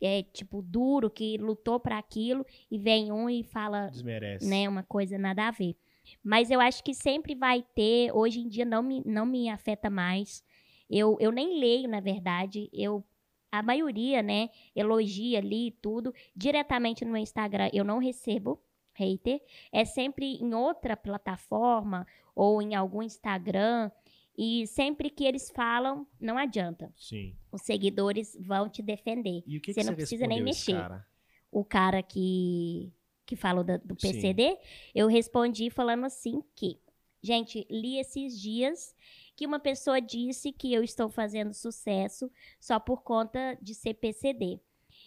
é, tipo duro, que lutou para aquilo e vem um e fala Desmerece. né, uma coisa nada a ver. Mas eu acho que sempre vai ter, hoje em dia não me, não me afeta mais. Eu, eu nem leio, na verdade. Eu a maioria, né, elogia ali e tudo diretamente no meu Instagram. Eu não recebo hater, é sempre em outra plataforma ou em algum Instagram. E sempre que eles falam, não adianta. Sim. Os seguidores vão te defender. E o que, Você que não precisa nem mexer. cara? O cara que, que falou do Sim. PCD, eu respondi falando assim que, gente, li esses dias que uma pessoa disse que eu estou fazendo sucesso só por conta de ser PCD.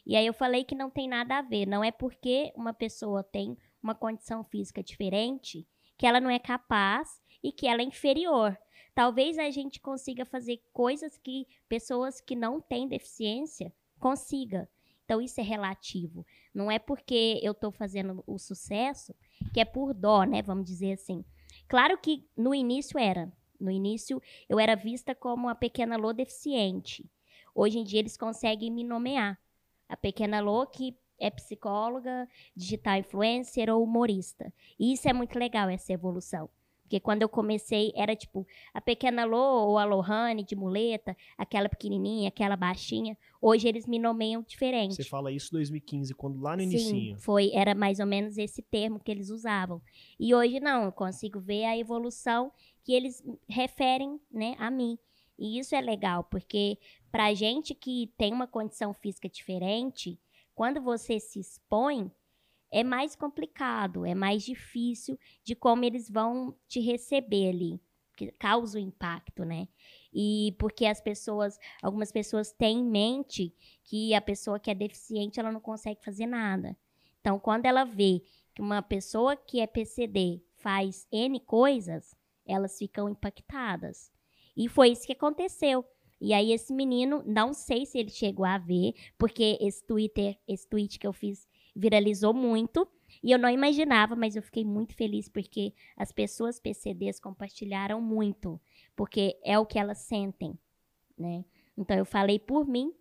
E aí eu falei que não tem nada a ver. Não é porque uma pessoa tem uma condição física diferente que ela não é capaz e que ela é inferior. Talvez a gente consiga fazer coisas que pessoas que não têm deficiência consiga. Então isso é relativo. Não é porque eu estou fazendo o sucesso que é por dó, né? Vamos dizer assim. Claro que no início era. No início eu era vista como a pequena Lô deficiente. Hoje em dia eles conseguem me nomear. A pequena Lô que é psicóloga, digital influencer ou humorista. E isso é muito legal, essa evolução. Porque quando eu comecei, era tipo a pequena Lô ou a Lohane de muleta, aquela pequenininha, aquela baixinha. Hoje eles me nomeiam diferente. Você fala isso em 2015, quando lá no Sim, inicinho. foi, era mais ou menos esse termo que eles usavam. E hoje não, eu consigo ver a evolução que eles referem, né, a mim. E isso é legal, porque pra gente que tem uma condição física diferente, quando você se expõe, é mais complicado, é mais difícil de como eles vão te receber ali, que causa o impacto, né? E porque as pessoas, algumas pessoas têm em mente que a pessoa que é deficiente, ela não consegue fazer nada. Então, quando ela vê que uma pessoa que é PCD faz N coisas, elas ficam impactadas. E foi isso que aconteceu. E aí esse menino, não sei se ele chegou a ver, porque esse Twitter, esse tweet que eu fiz viralizou muito. E eu não imaginava, mas eu fiquei muito feliz porque as pessoas PCDs compartilharam muito, porque é o que elas sentem, né? Então eu falei por mim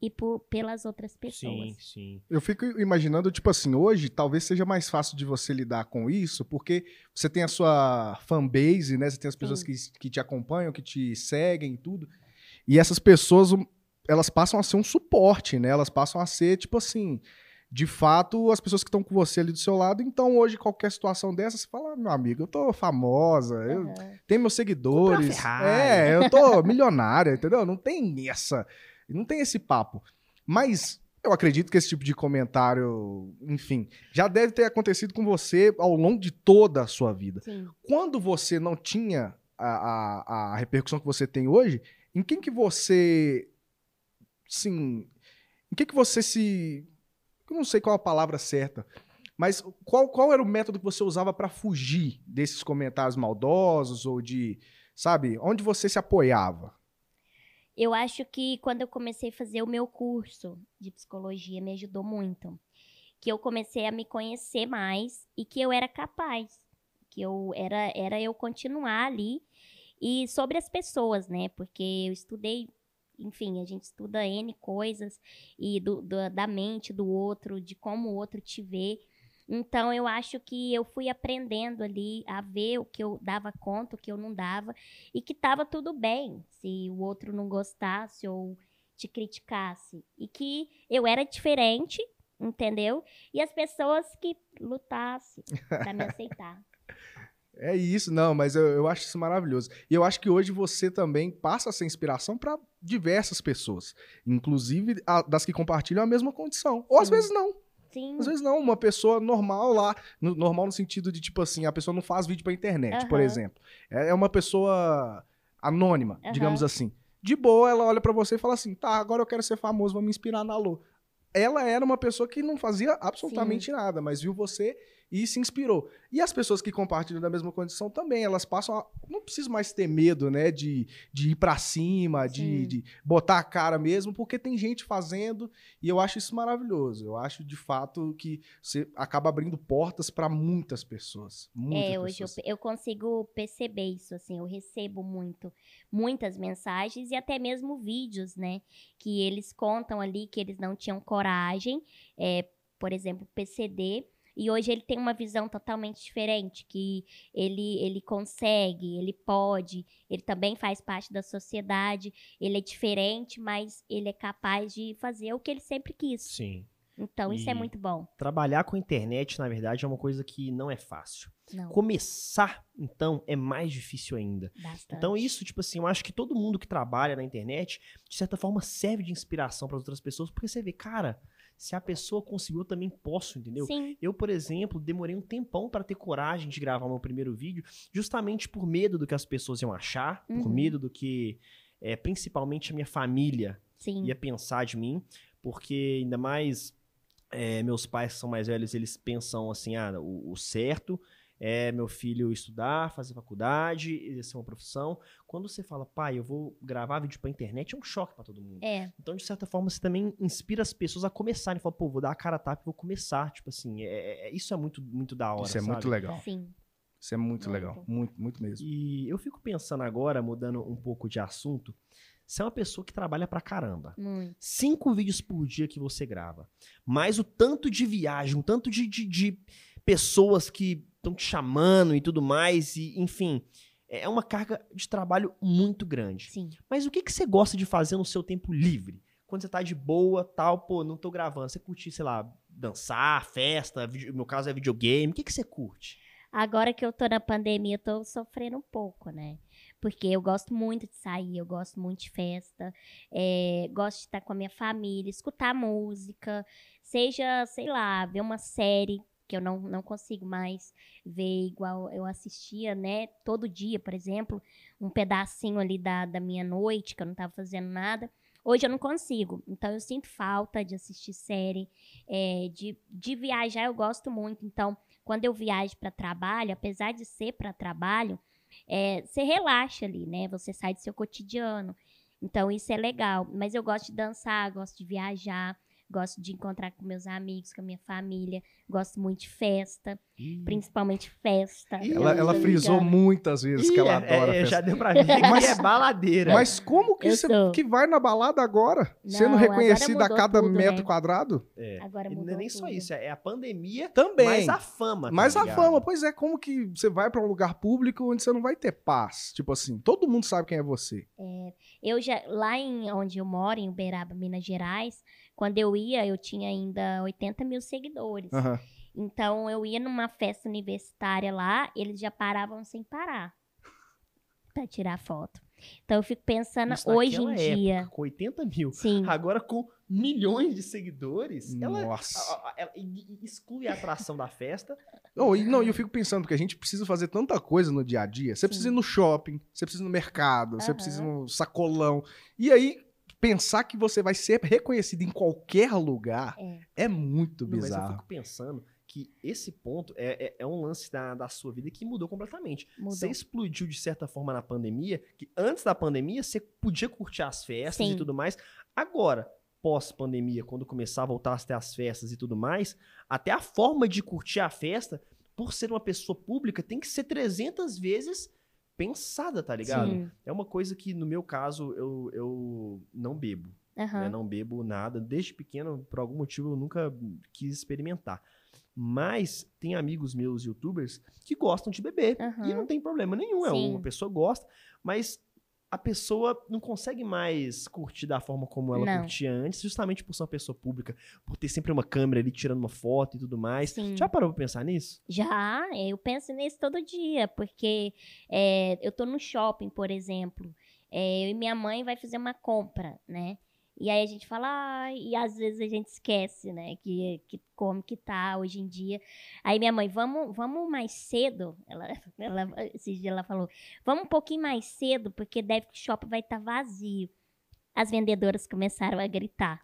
e por, pelas outras pessoas. Sim, sim. Eu fico imaginando, tipo assim, hoje talvez seja mais fácil de você lidar com isso, porque você tem a sua fanbase, né? Você tem as pessoas que, que te acompanham, que te seguem e tudo. E essas pessoas, elas passam a ser um suporte, né? Elas passam a ser, tipo assim, de fato, as pessoas que estão com você ali do seu lado. Então, hoje, qualquer situação dessa, você fala, "Ah, meu amigo, eu tô famosa, eu Aham. tenho meus seguidores. É, eu tô [laughs] milionária, entendeu? Não tem essa. Não tem esse papo. Mas eu acredito que esse tipo de comentário, enfim, já deve ter acontecido com você ao longo de toda a sua vida. Sim. Quando você não tinha a, a, a repercussão que você tem hoje, em quem que você. Sim. Em que que você se. Eu não sei qual a palavra certa. Mas qual, qual era o método que você usava pra fugir desses comentários maldosos ou de. Sabe? Onde você se apoiava? Eu acho que quando eu comecei a fazer o meu curso de psicologia me ajudou muito. Que eu comecei a me conhecer mais e que eu era capaz. Que eu era, era eu continuar ali. E sobre as pessoas, né? Porque eu estudei, enfim, a gente estuda N coisas e do, do- da mente do outro, de como o outro te vê. Então eu acho que eu fui aprendendo ali a ver o que eu dava conta, o que eu não dava e que tava tudo bem se o outro não gostasse ou te criticasse e que eu era diferente, entendeu? E as pessoas que lutassem pra me [laughs] aceitar. É isso, não, mas eu, eu acho isso maravilhoso. E eu acho que hoje você também passa essa inspiração para diversas pessoas, inclusive a- das que compartilham a mesma condição. Ou às Sim. vezes não. Sim. Às vezes não, uma pessoa normal lá, no- normal no sentido de tipo assim, a pessoa não faz vídeo pra internet, por Aham. exemplo. É é uma pessoa anônima, Aham. digamos assim. De boa, ela olha pra você e fala assim: "Tá, agora eu quero ser famoso, vou me inspirar na Lô". Ela era uma pessoa que não fazia absolutamente nada, mas viu você e se inspirou. E as pessoas que compartilham da mesma condição também, elas passam a. Não precisa mais ter medo, né? De, de ir pra cima, de, de botar a cara mesmo, porque tem gente fazendo e eu acho isso maravilhoso. Eu acho de fato que você acaba abrindo portas pra muitas pessoas. Muitas É, hoje eu, eu consigo perceber isso, assim, eu recebo muito, muitas mensagens e até mesmo vídeos, né, que eles contam ali que eles não tinham coragem, é, por exemplo, PCD, e hoje ele tem uma visão totalmente diferente, que ele, ele consegue, ele pode, ele também faz parte da sociedade, ele é diferente, mas ele é capaz de fazer o que ele sempre quis. Sim. Então, isso é muito bom. Trabalhar com a internet, na verdade, é uma coisa que não é fácil. Não, Começar, então, é mais difícil ainda. bastante. Então, isso, tipo assim, eu acho que todo mundo que trabalha na internet, de certa forma, serve de inspiração para outras pessoas, porque você vê, cara, se a pessoa conseguiu, eu também posso, entendeu? Sim, Eu, por exemplo, demorei um tempão para ter coragem de gravar meu primeiro vídeo, justamente por medo do que as pessoas iam achar, por Uhum. medo do que, é, principalmente, a minha família sim. ia pensar de mim, porque ainda mais é, meus pais que são mais velhos, eles pensam assim, ah, o, o certo é meu filho estudar, fazer faculdade, exercer uma profissão. Quando você fala, pai, eu vou gravar vídeo pra internet, é um choque pra todo mundo. É, Então, de certa forma, você também inspira as pessoas a começarem. Fala, pô, vou dar a cara a tapa e vou começar. Tipo assim, é- é- isso é muito, muito da hora, Isso é sabe? muito legal. sim. Isso é muito, Muito. legal. Muito, muito mesmo. E eu fico pensando agora, mudando um pouco de assunto, você é uma pessoa que trabalha pra caramba. Muito. cinco vídeos por dia que você grava, mais o tanto de viagem, o tanto de, de, de pessoas que estão te chamando e tudo mais, e enfim, é uma carga de trabalho muito grande. Sim. Mas o que, que você gosta de fazer no seu tempo livre? Quando você tá de boa, tal, pô, não tô gravando, você curte, sei lá, dançar, festa, vídeo- no meu caso é videogame, o que, que você curte? Agora que eu tô na pandemia, eu tô sofrendo um pouco, né? Porque eu gosto muito de sair, eu gosto muito de festa, é, gosto de estar com a minha família, escutar música, seja, sei lá, ver uma série que eu não, não consigo mais ver igual eu assistia, né? Todo dia, por exemplo, um pedacinho ali da, da minha noite, que eu não tava fazendo nada. Hoje eu não consigo, então eu sinto falta de assistir série, é, de, de viajar eu gosto muito, então quando eu viajo para trabalho, apesar de ser para trabalho, é, você relaxa ali, né? Você sai do seu cotidiano. Então isso é legal. Mas eu gosto de dançar, gosto de viajar, gosto de encontrar com meus amigos, com a minha família, gosto muito de festa, principalmente festa. Ih, Ela, ela frisou muitas vezes que Ih, ela é- adora é, festa. Já deu pra ver que Mas- é baladeira. Mas como que Eu você que vai na balada agora? Não, sendo agora reconhecida a mudou cada tudo, metro né? quadrado? É. Agora E não mudou é nem só tudo. isso, é a pandemia, Também. mais a fama. tá Mas a ligado? fama, pois é, como que você vai pra um lugar público onde você não vai ter paz? Tipo assim, todo mundo sabe quem é você. Eu já, lá em onde eu moro, em Uberaba, Minas Gerais, quando eu ia, eu tinha ainda 80 mil seguidores. Aham. Então eu ia numa festa universitária lá, eles já paravam sem parar [laughs] pra tirar foto. Então eu fico pensando Isso hoje em naquela dia. época, com 80 mil. Sim, Agora com milhões de seguidores, ela, Nossa. ela i- exclui a atração da festa. [laughs] Oh, e, não, e eu fico pensando, porque a gente precisa fazer tanta coisa no dia a dia. Você precisa ir no shopping, você precisa ir no mercado, você Aham. precisa ir no sacolão. E aí, pensar que você vai ser reconhecido em qualquer lugar É. é, muito Não, mas eu bizarro. fico pensando que esse ponto é, é, é um lance da, da sua vida que mudou completamente. mudou. Você explodiu de certa forma na pandemia, que antes da pandemia você podia curtir as festas e Sim. tudo mais. Agora, pós-pandemia, quando começar a voltar a ter as festas e tudo mais, até a forma de curtir a festa, por ser uma pessoa pública, tem que ser 300 vezes pensada, tá ligado? Sim. É uma coisa que, no meu caso, eu, eu não bebo. Aham. né? Não bebo nada. Desde pequeno, por algum motivo, eu nunca quis experimentar. Mas tem amigos meus, youtubers, que gostam de beber. E Aham. não tem problema nenhum. É uma pessoa gosta, mas a pessoa não consegue mais curtir da forma como ela Não. curtia antes, justamente por ser uma pessoa pública, por ter sempre uma câmera ali tirando uma foto e tudo mais. Sim. Já parou pra pensar nisso? Já, eu penso nisso todo dia, porque é, eu tô no shopping, por exemplo, é, eu e minha mãe vai fazer uma compra, né? E aí a gente fala, ah, e às vezes a gente esquece, né, que, que como que tá hoje em dia. Aí minha mãe, vamos, vamos mais cedo, ela, [laughs] ela, esses dias ela falou, vamos um pouquinho mais cedo, porque deve que o shopping vai estar vazio. As vendedoras começaram a gritar.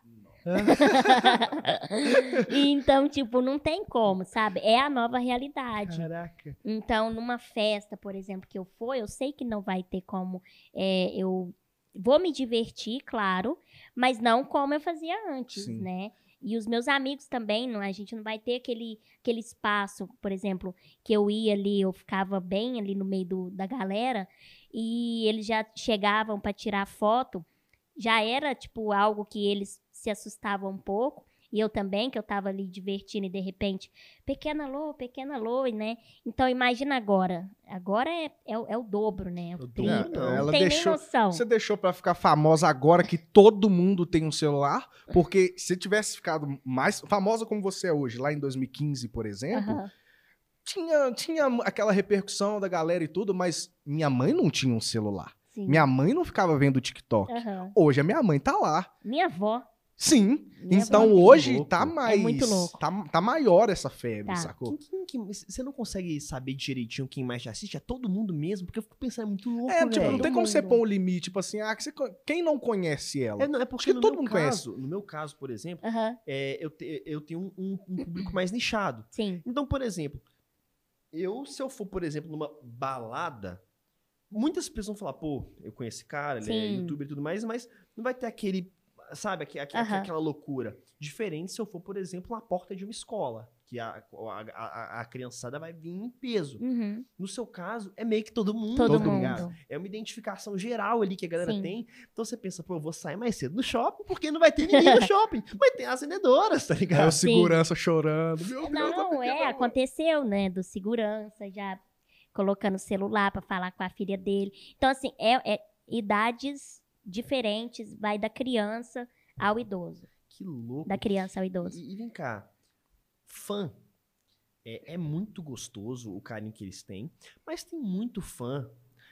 E [laughs] então, tipo, não tem como, sabe? É a nova realidade. Caraca. Então, numa festa, por exemplo, que eu for, eu sei que não vai ter como é, eu vou me divertir, claro, mas não como eu fazia antes, Sim. né? E os meus amigos também, não, a gente não vai ter aquele, aquele espaço, por exemplo, que eu ia ali, eu ficava bem ali no meio do, da galera, e eles já chegavam para tirar foto, já era tipo algo que eles se assustavam um pouco. E eu também, que eu tava ali divertindo e de repente, pequena Lô, pequena Lô, né? Então imagina agora. Agora é, é, o- é o dobro, né? O O triplo. dobro, não ela tem deixou- nem noção. Você deixou pra ficar famosa agora que todo mundo tem um celular? Porque se tivesse ficado mais famosa como você é hoje, lá em 2015, por exemplo, Aham. tinha, tinha aquela repercussão da galera e tudo, mas minha mãe não tinha um celular. Sim. Minha mãe não ficava vendo TikTok. Aham. Hoje a minha mãe tá lá. Minha avó. Sim. Minha então hoje louco. tá mais. muito louco. Tá, tá maior essa febre, Tá. sacou? Quem- quem- quem- você não consegue saber direitinho quem mais te assiste? É todo mundo mesmo? Porque eu fico pensando, é muito louco, É, tipo, não tem como você mundo. pôr um limite, tipo assim, ah, que você quem não conhece ela? É, não, é porque que todo meu mundo conhece. caso, no meu caso, por exemplo, Aham. é, eu, te- eu tenho um, um- um público mais nichado. Sim. Então, por exemplo, eu, se eu for, por exemplo, numa balada, muitas pessoas vão falar, pô, eu conheço esse cara, ele é Sim. youtuber e tudo mais, mas não vai ter aquele, sabe, Aham. aquela loucura. Diferente se eu for, por exemplo, na porta de uma escola, que a, a, a- a criançada vai vir em peso. Uhum. No seu caso, é meio que todo mundo, Todo tá mundo. ligado? É uma identificação geral ali que a galera Sim. tem. Então você pensa, pô, eu vou sair mais cedo no shopping, porque não vai ter ninguém no [laughs] shopping. Mas tem as vendedoras, tá ligado? o segurança chorando. Meu Deus, a Não, pequena é, aconteceu, né? Do segurança já colocando o celular pra falar com a filha dele. Então, assim, é, é idades diferentes, vai da criança ao idoso. Que louco. Da criança ao idoso. E, e vem cá, fã é, é muito gostoso o carinho que eles têm, mas tem muito fã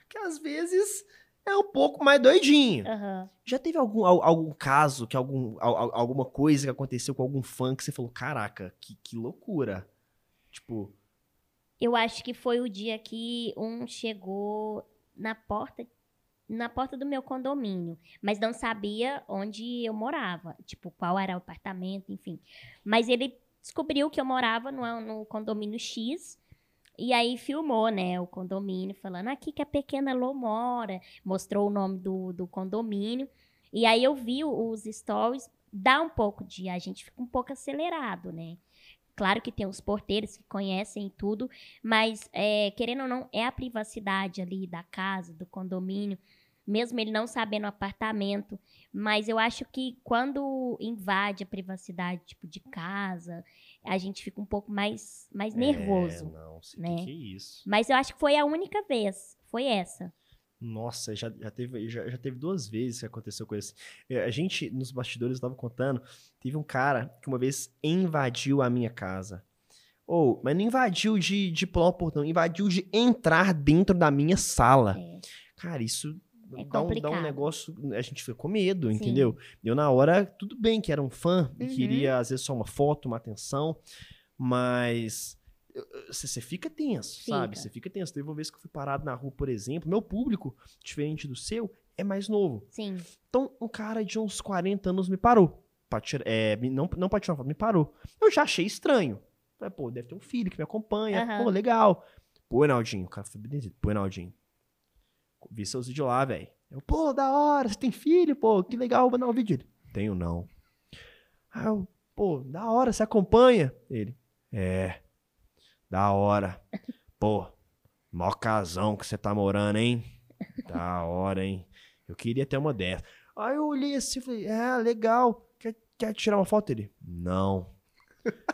que às vezes é um pouco mais doidinho. Aham. Já teve algum, al- algum caso, que algum, al- al- alguma coisa que aconteceu com algum fã que você falou, caraca, que, que loucura. Tipo, Eu acho que foi o dia que um chegou na porta na porta do meu condomínio, mas não sabia onde eu morava, tipo, qual era o apartamento, enfim. Mas ele descobriu que eu morava no, no condomínio X e aí filmou, né, o condomínio, falando aqui que a pequena Lô mora, mostrou o nome do, do condomínio. E aí eu vi os stories, dá um pouco de, a gente fica um pouco acelerado, né? Claro que tem os porteiros que conhecem tudo, mas é, querendo ou não, é a privacidade ali da casa, do condomínio, mesmo ele não sabendo o apartamento. Mas eu acho que quando invade a privacidade, tipo, de casa, a gente fica um pouco mais, mais nervoso. É, não, sei né? que, que isso. Mas eu acho que foi a única vez. Foi essa. Nossa, já, já, teve, já, já teve duas vezes que aconteceu com isso. É, A gente, nos bastidores, estava contando, teve um cara que uma vez invadiu a minha casa. Ou, mas não invadiu de, de pular o portão, invadiu de entrar dentro da minha sala. É. Cara, isso É dá, um, dá um negócio. A gente fica com medo, Sim. entendeu? Eu, na hora, tudo bem que era um fã e Uhum. queria, às vezes, só uma foto, uma atenção, mas. Você fica tenso, sabe? Fica. Você fica tenso. Teve uma vez que eu fui parado na rua, por exemplo. Meu público, diferente do seu, é mais novo. Sim. Então, um cara de uns 40 anos me parou. Pra tirar, é, não, não pra tirar uma foto, me parou. Eu já achei estranho. Falei, pô, deve ter um filho que me acompanha. Aham. Pô, legal. Pô, Enaldinho. O cara foi benedito. Pô, Enaldinho. Vi seus vídeos lá, velho. Eu, pô, da hora. Você tem filho? Pô, que legal. Vou mandar um vídeo. Tenho não. Aí eu, pô, da hora. Você acompanha? Ele, é. Da hora. Pô, mó casão que você tá morando, hein? Da hora, hein? Eu queria ter uma dessa. Aí eu olhei assim e falei, é, legal. Quer, quer tirar uma foto? Ele, não.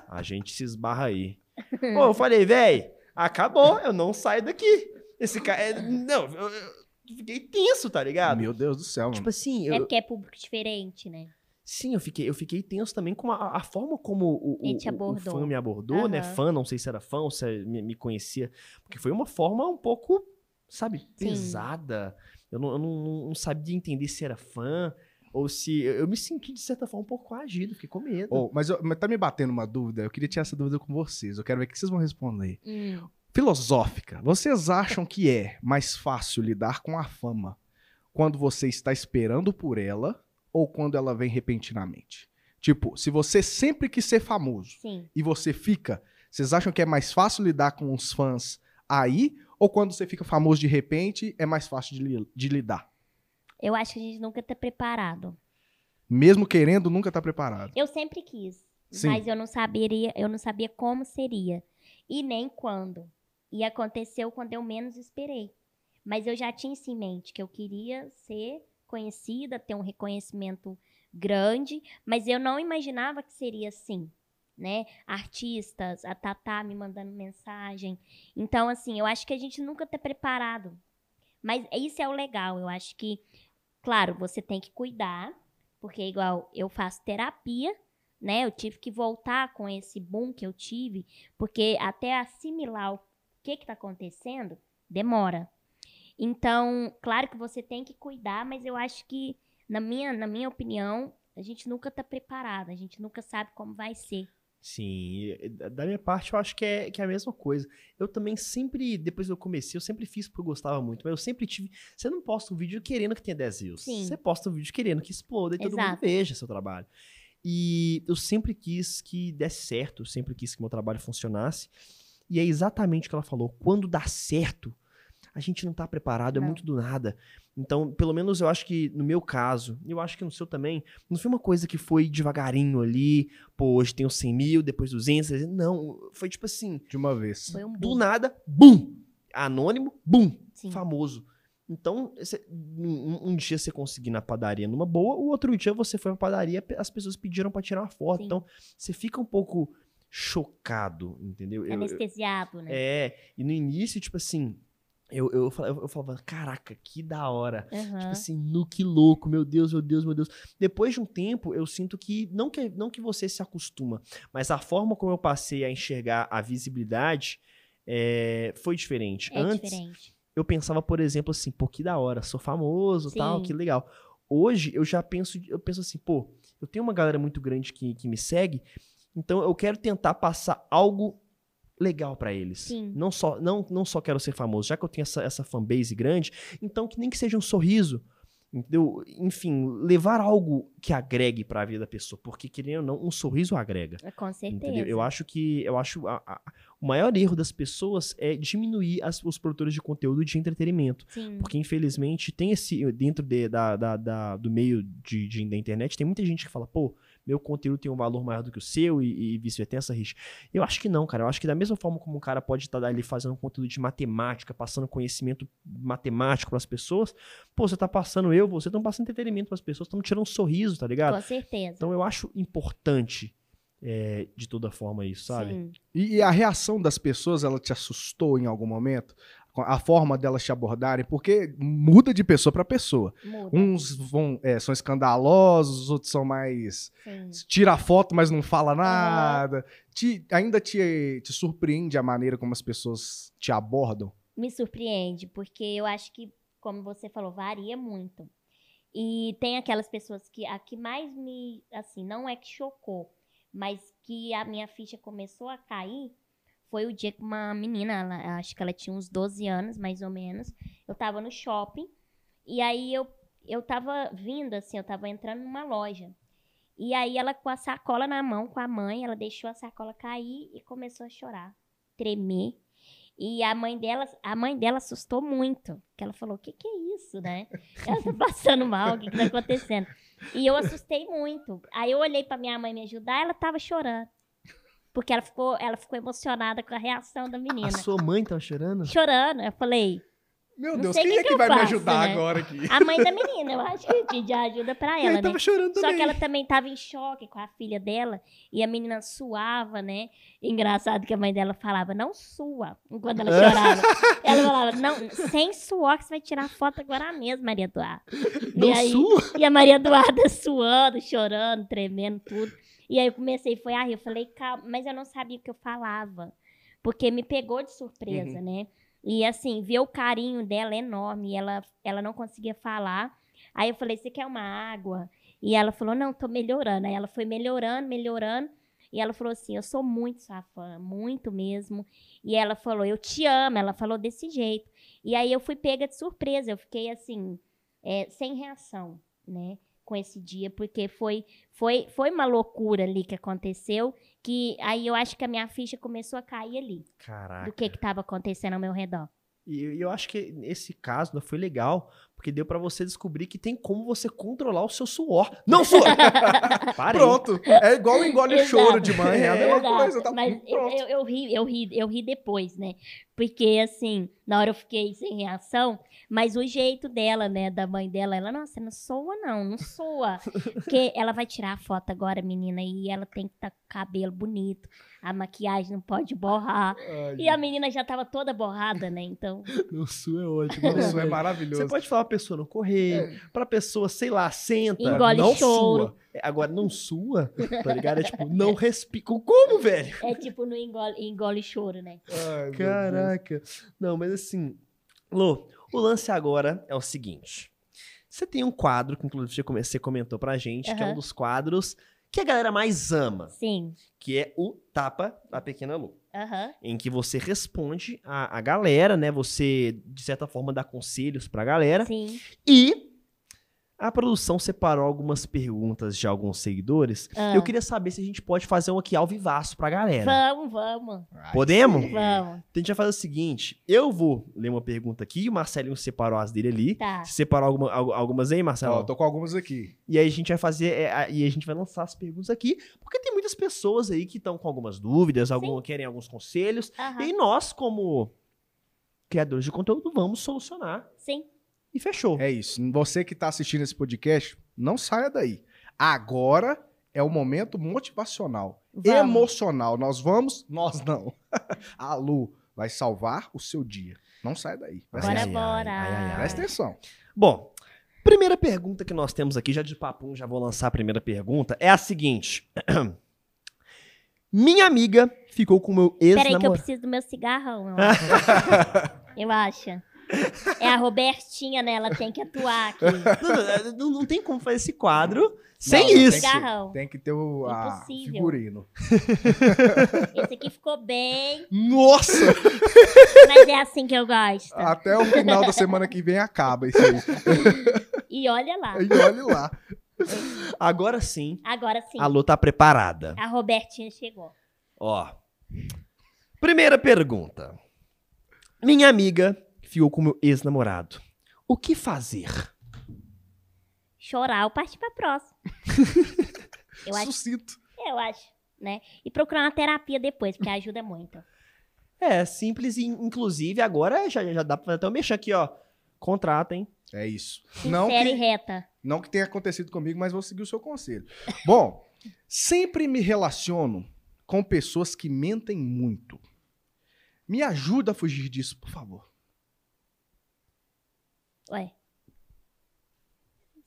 A gente se esbarra aí. Pô, eu falei, véi, acabou, eu não saio daqui. Esse cara, é- não, eu, eu fiquei tenso, tá ligado? Meu Deus do céu, Tipo mano. assim, É eu, porque é público diferente, né? sim, eu fiquei, eu fiquei tenso também com a, a forma como o, o, o- fã me abordou, né? Aham. Fã, não sei se era fã ou se me, me conhecia. Porque foi uma forma um pouco, sabe, Sim. pesada. Eu não, eu não, não sabia entender se era fã ou se. Eu, eu me senti, de certa forma, um pouco coagido, fiquei com medo. Ô, mas, eu- mas tá me batendo uma dúvida, eu queria tirar essa dúvida com vocês. Eu quero ver o que vocês vão responder. Hum. Filosófica, vocês acham que é mais fácil lidar com a fama quando você está esperando por ela ou quando ela vem repentinamente? Tipo, se você sempre quis ser famoso Sim. e você fica, vocês acham que é mais fácil lidar com os fãs aí ou quando você fica famoso de repente é mais fácil de, de lidar? Eu acho que a gente nunca tá preparado. Mesmo querendo, nunca tá preparado. Eu sempre quis, Sim. mas eu não saberia, eu não sabia como seria e nem quando. E aconteceu quando eu menos esperei. Mas eu já tinha isso em mente que eu queria ser conhecida, ter um reconhecimento grande, mas eu não imaginava que seria assim, né? Artistas, a Tatá me mandando mensagem. Então, assim, eu acho que a gente nunca tá preparado. Mas isso é o legal, eu acho que, claro, você tem que cuidar, porque igual eu faço terapia, né? Eu tive que voltar com esse boom que eu tive, porque até assimilar que que tá acontecendo, demora. Então, claro que você tem que cuidar, mas eu acho que, na minha, na minha opinião, a gente nunca tá preparado, a gente nunca sabe como vai ser. Sim, da minha parte eu acho que é, que é a mesma coisa. Eu também sempre, depois que eu comecei, eu sempre fiz porque eu gostava muito, mas eu sempre tive. Você não posta um vídeo querendo que tenha 10 views. Sim. Você posta um vídeo querendo que exploda e todo mundo Exato. veja seu trabalho. E eu sempre quis que desse certo, eu sempre quis que meu trabalho funcionasse. E é exatamente o que ela falou. Quando dá certo, a gente não tá preparado, é Não. muito do nada. Então, pelo menos eu acho que no meu caso, eu acho que no seu também, não foi uma coisa que foi devagarinho ali, pô, hoje tem os 100 mil, depois 200, 300. não, foi tipo assim, De uma vez. Foi um do nada, bum! Anônimo, bum! Sim. Famoso. Então, um, um dia você conseguir ir na padaria numa boa, o outro dia você foi na padaria, as pessoas pediram pra tirar uma foto. Sim. Então, você fica um pouco chocado, entendeu? Eu- eu- Anestesiado, né? é, e no início, tipo assim, eu, eu, fal- eu, falava, caraca, que da hora. Aham. Tipo assim, no que louco, meu Deus, meu Deus, meu Deus. Depois de um tempo, eu sinto que não que, não que você se acostuma, mas a forma como eu passei a enxergar a visibilidade é, foi diferente. é Antes, diferente. eu pensava, por exemplo, assim, pô, que da hora, sou famoso, tal, Sim. que legal. Hoje eu já penso, eu penso assim, pô, eu tenho uma galera muito grande que, que me segue, então eu quero tentar passar algo legal pra eles. Sim. Não só, não, não só quero ser famoso, já que eu tenho essa, essa fanbase grande, então que nem que seja um sorriso, entendeu? Enfim, levar algo que agregue pra vida da pessoa, porque querendo ou não, um sorriso agrega. Com certeza. Entendeu? Eu acho que eu acho a- a- o maior erro das pessoas é diminuir as- os produtores de conteúdo de entretenimento. Sim. Porque, infelizmente, tem esse. Dentro de- da, da- da- do meio de, de- da internet, tem muita gente que fala, pô, meu conteúdo tem um valor maior do que o seu e, e vice-versa, rixa. Eu acho que não, cara. Eu acho que da mesma forma como um cara pode estar ali fazendo conteúdo de matemática, passando conhecimento matemático para as pessoas, pô, você tá passando eu, você estão passando entretenimento para as pessoas, estão tirando um sorriso, tá ligado? Com certeza. Então eu acho importante é, de toda forma isso, sabe? Sim. E, e a reação das pessoas, ela te assustou em algum momento? A forma delas te abordarem? Porque muda de pessoa pra pessoa. Muda. Uns vão, é, são escandalosos, os outros são mais. Sim. Tira a foto, mas não fala nada. Te- ainda te, te surpreende a maneira como as pessoas te abordam? Me surpreende, porque eu acho que, como você falou, varia muito. E tem aquelas pessoas que a que mais me, assim, não é que chocou, mas que a minha ficha começou a cair foi o dia que uma menina, ela- acho que ela tinha uns 12 anos, mais ou menos. Eu tava no shopping e aí eu eu tava vindo assim, eu tava entrando numa loja. E aí ela com a sacola na mão, com a mãe, ela deixou a sacola cair e começou a chorar, tremer. E a mãe dela, a mãe dela assustou muito, que ela falou: "O que que é isso, né? Ela tá passando mal, o que que tá acontecendo?" E eu assustei muito. Aí eu olhei pra minha mãe me ajudar, ela tava chorando. Porque ela ficou, ela ficou emocionada com a reação da menina. A sua mãe tava chorando? Chorando. Eu falei: Meu Não Deus, quem que é que que vai me faço, ajudar né? agora aqui? A mãe da menina, eu acho que eu pedi ajuda pra ela, aí né? tava chorando Só também. que ela também tava em choque com a filha dela e a menina suava, né? Engraçado que a mãe dela falava, não sua, enquanto ela chorava. [laughs] ela falava, não, sem suor que você vai tirar foto agora mesmo, Maria Eduarda. Não e, aí, sua? e a Maria Eduarda [laughs] suando, chorando, tremendo, tudo. E aí eu comecei, foi a rir, eu falei, calma, mas eu não sabia o que eu falava. Porque me pegou de surpresa, né? E assim, ver o carinho dela é enorme, ela, ela não conseguia falar. Aí eu falei, você quer uma água? E ela falou, não, tô melhorando. Aí ela foi melhorando, melhorando. E ela falou assim, eu sou muito sua fã, muito mesmo. E ela falou, eu te amo. Ela falou desse jeito. E aí eu fui pega de surpresa. Eu fiquei assim, é, sem reação, né? Com esse dia, porque foi, foi, foi uma loucura ali que aconteceu. Que aí eu acho que a minha ficha começou a cair ali. Caraca. Do que que tava acontecendo ao meu redor. E eu- e eu acho que esse caso né, foi legal, Porque deu pra você descobrir que tem como você controlar o seu suor. Não sua! [laughs] Pronto. É igual engole choro de mãe. É a mesma Exato, coisa. Tá Mas eu, eu, eu ri, eu ri, eu ri depois, né? Porque, assim, na hora eu fiquei sem reação, mas o jeito dela, né, da mãe dela, ela, nossa, não soa não, não soa. [laughs] Porque ela vai tirar a foto agora, menina, e ela tem que estar com o cabelo bonito, a maquiagem não pode borrar. Ai, E a menina já tava toda borrada, né? Então, [laughs] Não sua é ótimo. Isso é Você maravilhoso. pode falar pessoa não correr, pra pessoa, sei lá, senta, Engole não choro. sua. É, Agora, não sua, tá ligado? É tipo, [laughs] não respira. Como, velho? é tipo no engole, engole choro, né? Ai. Caraca. Não, mas assim, Lô, o lance agora é o seguinte. Você tem um quadro, que inclusive você comentou pra gente, que é um dos quadros que a galera mais ama, Sim. que é o Tapa da Pequena Lu. Aham. Em que você responde a, a galera, né? Você, de certa forma, dá conselhos pra galera. Sim. E a produção separou algumas perguntas de alguns seguidores. Ah. Eu queria saber se a gente pode fazer um aqui ao vivaço pra galera. Vamos, vamos. Podemos? Vamos. Então a gente vai fazer o seguinte: eu vou ler uma pergunta aqui, o Marcelinho separou as dele ali. Tá. Você separou alguma- al- algumas aí, Marcelo? Ó, tô com algumas aqui. E aí a gente vai fazer. é, a- e a gente vai lançar as perguntas aqui, porque tem muitas pessoas aí que estão com algumas dúvidas, algum, querem alguns conselhos. Aham. E nós, como criadores de conteúdo, vamos solucionar. Sim. E fechou. É isso. Você que tá assistindo esse podcast, não saia daí. Agora é o momento motivacional, Vamos. emocional. Nós vamos, nós não. [laughs] A Lu vai salvar o seu dia. Não saia daí. Presta, Bora, ai, bora. ai, ai, ai. presta atenção. Bom, primeira pergunta que nós temos aqui, já de papum, já vou lançar a primeira pergunta, é a seguinte. [clears throat] Minha amiga ficou com meu Peraí que eu ex-namorado. preciso do meu cigarrão, eu [laughs] acho. [laughs] É a Robertinha, né? Ela tem que atuar aqui. Não, não, não tem como fazer esse quadro sem Não, não isso. Tem que, tem que ter o a figurino. [laughs] Esse aqui ficou bem, Nossa! mas é assim que eu gosto. Até o final da semana que vem acaba isso aí. E olha lá. E olha lá. Agora sim, Agora sim, a Lu tá preparada. a Robertinha chegou. Ó. Primeira pergunta. Minha amiga ficou com meu ex-namorado. O que fazer? Chorar ou partir pra próxima. [laughs] Eu acho, Sucinto. eu acho, né? E procurar uma terapia depois, porque ajuda muito. É, simples e inclusive agora já, já dá pra até eu mexer aqui, ó. Contratem. É isso. Não e que, reta. não que tenha acontecido comigo, mas vou seguir o seu conselho. Bom, sempre me relaciono com pessoas que mentem muito. Me ajuda a fugir disso, por favor. Ué.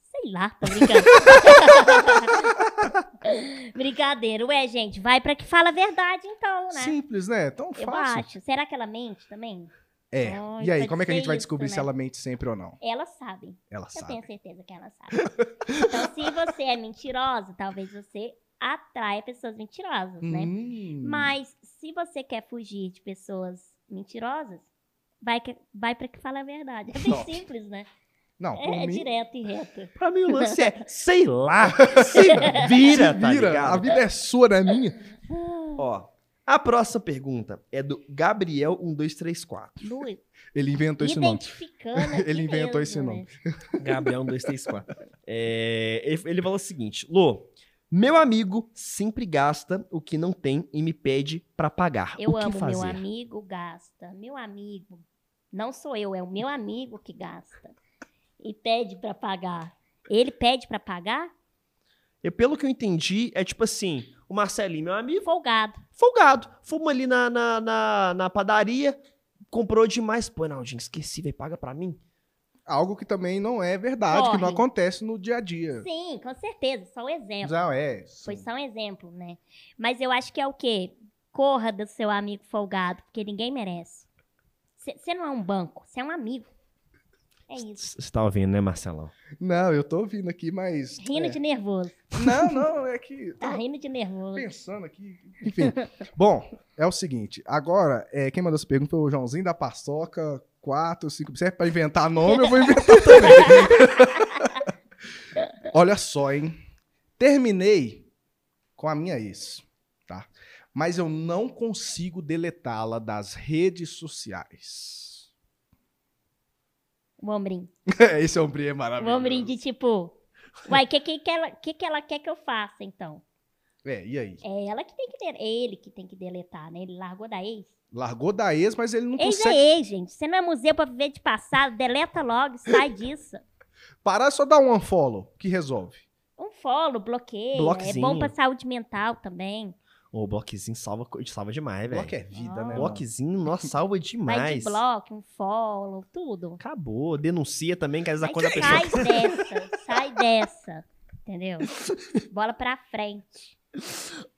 Sei lá, tô brincando. [laughs] Brincadeira. Ué, gente, vai pra que fala a verdade então, né? Simples, né? Tão Eu fácil. acho. Será que ela mente também? É. Ai, e aí, pode como é que a gente vai isso, descobrir se né? ela mente sempre ou não? Elas sabem. Ela Eu sabe. tenho certeza que ela sabe. Então, se você é mentirosa, talvez você atraia pessoas mentirosas, né? Hum. Mas se você quer fugir de pessoas mentirosas, vai, que, vai pra que fala a verdade. É bem simples, né? Não, É, é mim, direto e reto. Pra mim o [laughs] lance é, sei lá, se vira, se tá vira. ligado? a vida é sua, não é minha. Ó, a próxima pergunta é do Gabriel1234. Lu, Ele inventou esse nome. [laughs] Ele inventou mesmo, esse né? [laughs] nome. Gabriel1234. É, ele, ele falou o seguinte, Lô, meu amigo sempre gasta o que não tem e me pede pra pagar. Eu o que amo fazer? meu amigo gasta. Meu amigo. Não sou eu, é o meu amigo que gasta. E pede pra pagar. Ele pede pra pagar? Eu, pelo que eu entendi, é tipo assim, o Marcelinho, meu amigo, Folgado. folgado. Fomos ali na, na, na, na padaria, comprou demais. Pô, Naldinho, esqueci, velho, paga pra mim. Algo que também não é verdade, que não Corre. acontece no dia a dia. Sim, com certeza. Só um exemplo. Já é. Foi sim. só um exemplo, né? Mas eu acho que é o quê? Corra do seu amigo folgado, porque ninguém merece. Você não é um banco, você é um amigo. É isso. Você tá ouvindo, né, Marcelão? Não, eu tô ouvindo aqui, mas. Rindo é. de nervoso. Não, não, é que. [laughs] Tá rindo de nervoso. pensando aqui. Enfim. [laughs] Bom, é o seguinte. Agora, é, quem mandou essa pergunta foi o Joãozinho da Paçoca 4, 5. Se é pra inventar nome, eu vou inventar também. [laughs] Olha só, hein? Terminei com a minha ex? Mas eu não consigo deletá-la das redes sociais. O ombrinho. [laughs] Esse ombrinho é O maravilhoso. ombrinho de tipo. Uai, o que, que, que, ela, que, que ela quer que eu faça, então? É, e aí? É ela que tem que deletar. É ele que tem que deletar, né? Ele largou da ex. Largou da ex, mas ele não Ex consegue é ex, gente. Você não é museu pra viver de passado. Deleta logo, sai disso. [laughs] parar, só dar um unfollow, que resolve. Um follow, bloqueio. É Bloquezinho. bom pra saúde mental também. O bloquezinho salva, salva demais, velho. Bloco é vida, né? Ah. mano? Bloquezinho, nossa, [laughs] salva Vai demais. de bloco, um follow, tudo. Acabou. Denuncia também, que às vezes a coisa a pessoa. sai [laughs] dessa, sai dessa. Entendeu? Bola pra frente.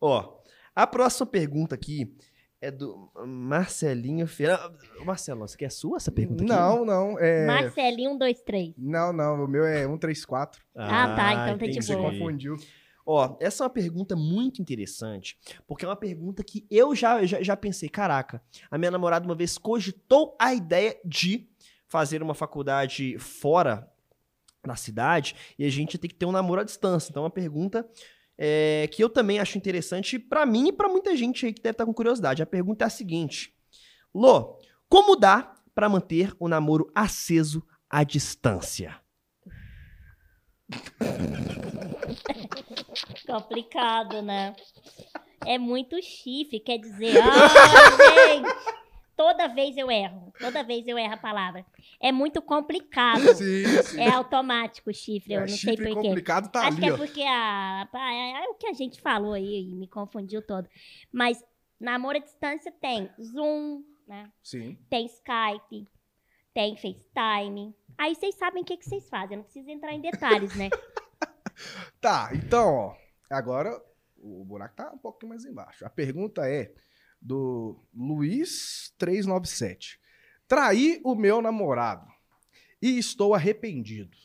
Ó, a próxima pergunta aqui é do Marcelinho Ferreira. Ô, Marcelo, você quer sua essa pergunta aqui? Não, não. É... Marcelinho, um, dois, três. Não, não. O meu é 134. Ah, tá, então tá de entendi. Você boa. confundiu. Ó, essa é uma pergunta muito interessante, porque é uma pergunta que eu já, já, já pensei, caraca, a minha namorada uma vez cogitou a ideia de fazer uma faculdade fora da cidade e a gente tem que ter um namoro à distância. Então, é uma pergunta é, que eu também acho interessante pra mim e pra muita gente aí que deve estar com curiosidade. A pergunta é a seguinte: Lô, como dá pra manter o namoro aceso à distância? [laughs] Complicado, né? É muito chifre, quer dizer, ah, gente, toda vez eu erro, toda vez eu erro a palavra. É muito complicado. [laughs] Sim, sim. É automático o chifre, eu É, não sei chifre porquê. complicado tá Acho que ali, é ó. porque a, a- é o que a gente falou aí e me confundiu todo. Mas namoro à distância tem Zoom, né? Sim. Tem Skype, tem FaceTime. Aí vocês sabem o que, que vocês fazem, eu não preciso entrar em detalhes, né? [laughs] Tá, então, ó. Agora o buraco tá um pouquinho mais embaixo. A pergunta é do Luiz397. Traí o meu namorado e estou arrependido.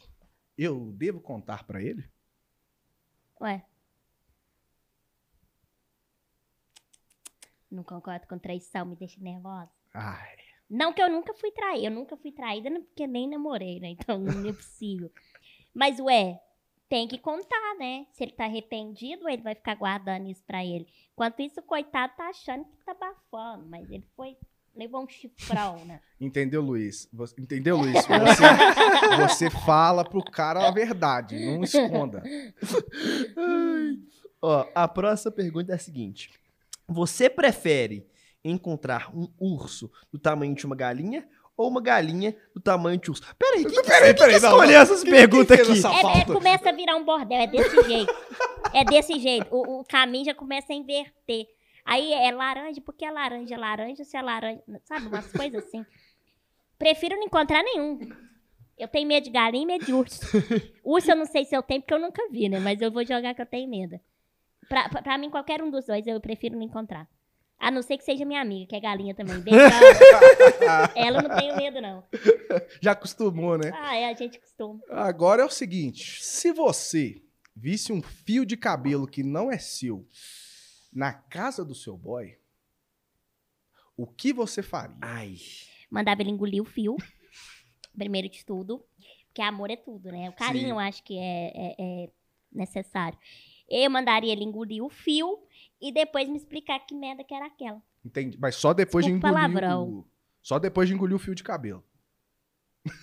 Eu devo contar pra ele? Ué. Não concordo com traição, me deixa nervosa. Ai, Não que eu nunca fui traída, eu nunca fui traída porque nem namorei, né? Então não é possível. Mas, ué, tem que contar, né? Se ele tá arrependido, ele vai ficar guardando isso pra ele. Enquanto isso, o coitado tá achando que tá abafando, mas ele foi. levou um chifrão, né? [laughs] entendeu, Luiz? Você- entendeu, Luiz? [laughs] Você, você fala pro cara a verdade, não esconda. Ó, a próxima pergunta é a seguinte: Você prefere encontrar um urso do tamanho de uma galinha ou uma galinha do tamanho de urso? Peraí, que, Peraí, que, peraí, que não, escolheu não. essas Quem- perguntas quem aqui? É, é, começa a virar um bordel, é desse jeito. É desse jeito. O, o caminho já começa a inverter. Aí é laranja, porque é laranja, laranja, se é laranja. Sabe, umas coisas assim. Prefiro não encontrar nenhum. Eu tenho medo de galinha e medo de urso. Urso eu não sei se eu tenho, porque eu nunca vi, né? Mas eu vou jogar que eu tenho medo. Pra, pra, pra mim, qualquer um dos dois eu prefiro não encontrar. A não ser que seja minha amiga, que é galinha também. Beijão. [laughs] Ela não tenho medo, não. Já acostumou, né? Ah, é, a gente costuma. Agora é o seguinte: se você visse um fio de cabelo que não é seu na casa do seu boy, o que você faria? Ai. mandava ele engolir o fio, primeiro de tudo, porque amor é tudo, né? O carinho Sim. eu acho que é, é- é necessário. Eu mandaria ele engolir o fio e depois me explicar que merda que era aquela. Entende? Mas só depois Desculpa de engolir palavrão. o... Só depois de engolir o fio de cabelo.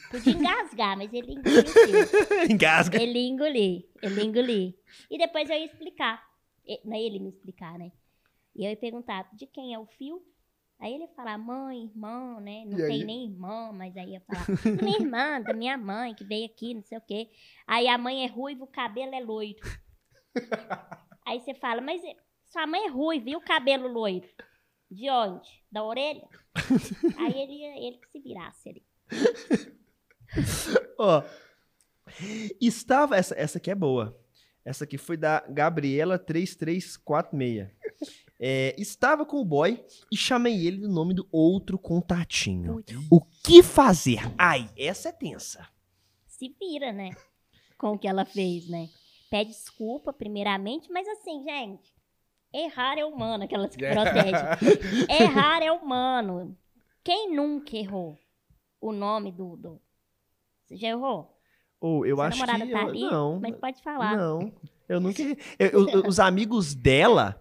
Podia engasgar, mas ele engoliu o [laughs] fio. Engasga. Ele engolir, ele engolir. E depois eu ia explicar. E- Não é ele me explicar, né? E eu ia perguntar, de quem é o fio? Aí ele ia falar, mãe, irmão, né? Não E tem aí? nem irmã, mas aí ia falar, "Da minha irmã, da minha mãe, que veio aqui, não sei o quê. Aí a mãe é ruiva, o cabelo é loiro. [laughs] aí você fala, mas sua mãe é ruiva e o cabelo loiro? De onde? Da orelha? [laughs] aí ele, ele que se virasse ali. Ó. Estava. Essa, essa aqui é boa. Essa aqui foi da Gabriela3346. É, estava com o boy e chamei ele do nome do outro contatinho. O que fazer? Ai, essa é tensa. se vira, né? Com o que ela fez, né? Pede desculpa, primeiramente, mas assim, gente, errar é humano, aquelas que protegem. [laughs] Errar é humano. Quem nunca errou o nome do. do... Você já errou? Ou eu Sua acho namorada que. tá eu- ali? não. Mas pode falar. Não. Eu nunca. [laughs] eu- eu- os amigos dela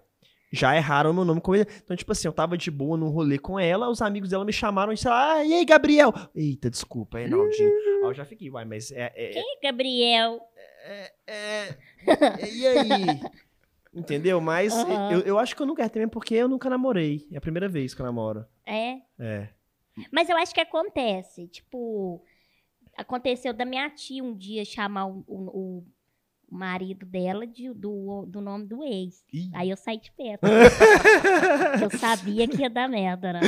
já erraram meu nome como Então, tipo assim, eu tava de boa num rolê com ela, os amigos dela me chamaram e disseram, ah, e aí, Gabriel? Eita, desculpa, é Naldinho. aí eu já fiquei, uai, mas é... é, Quem é Gabriel? É, é, e aí? [laughs] Entendeu? Mas Aham. eu, eu acho que eu nunca também porque eu nunca namorei. É a primeira vez que eu namoro. É. É. Mas eu acho que acontece. Tipo, aconteceu da minha tia um dia chamar o, o- o marido dela de- do, do nome do ex. Ih, Aí eu saí de perto. [laughs] eu sabia que ia dar merda, né?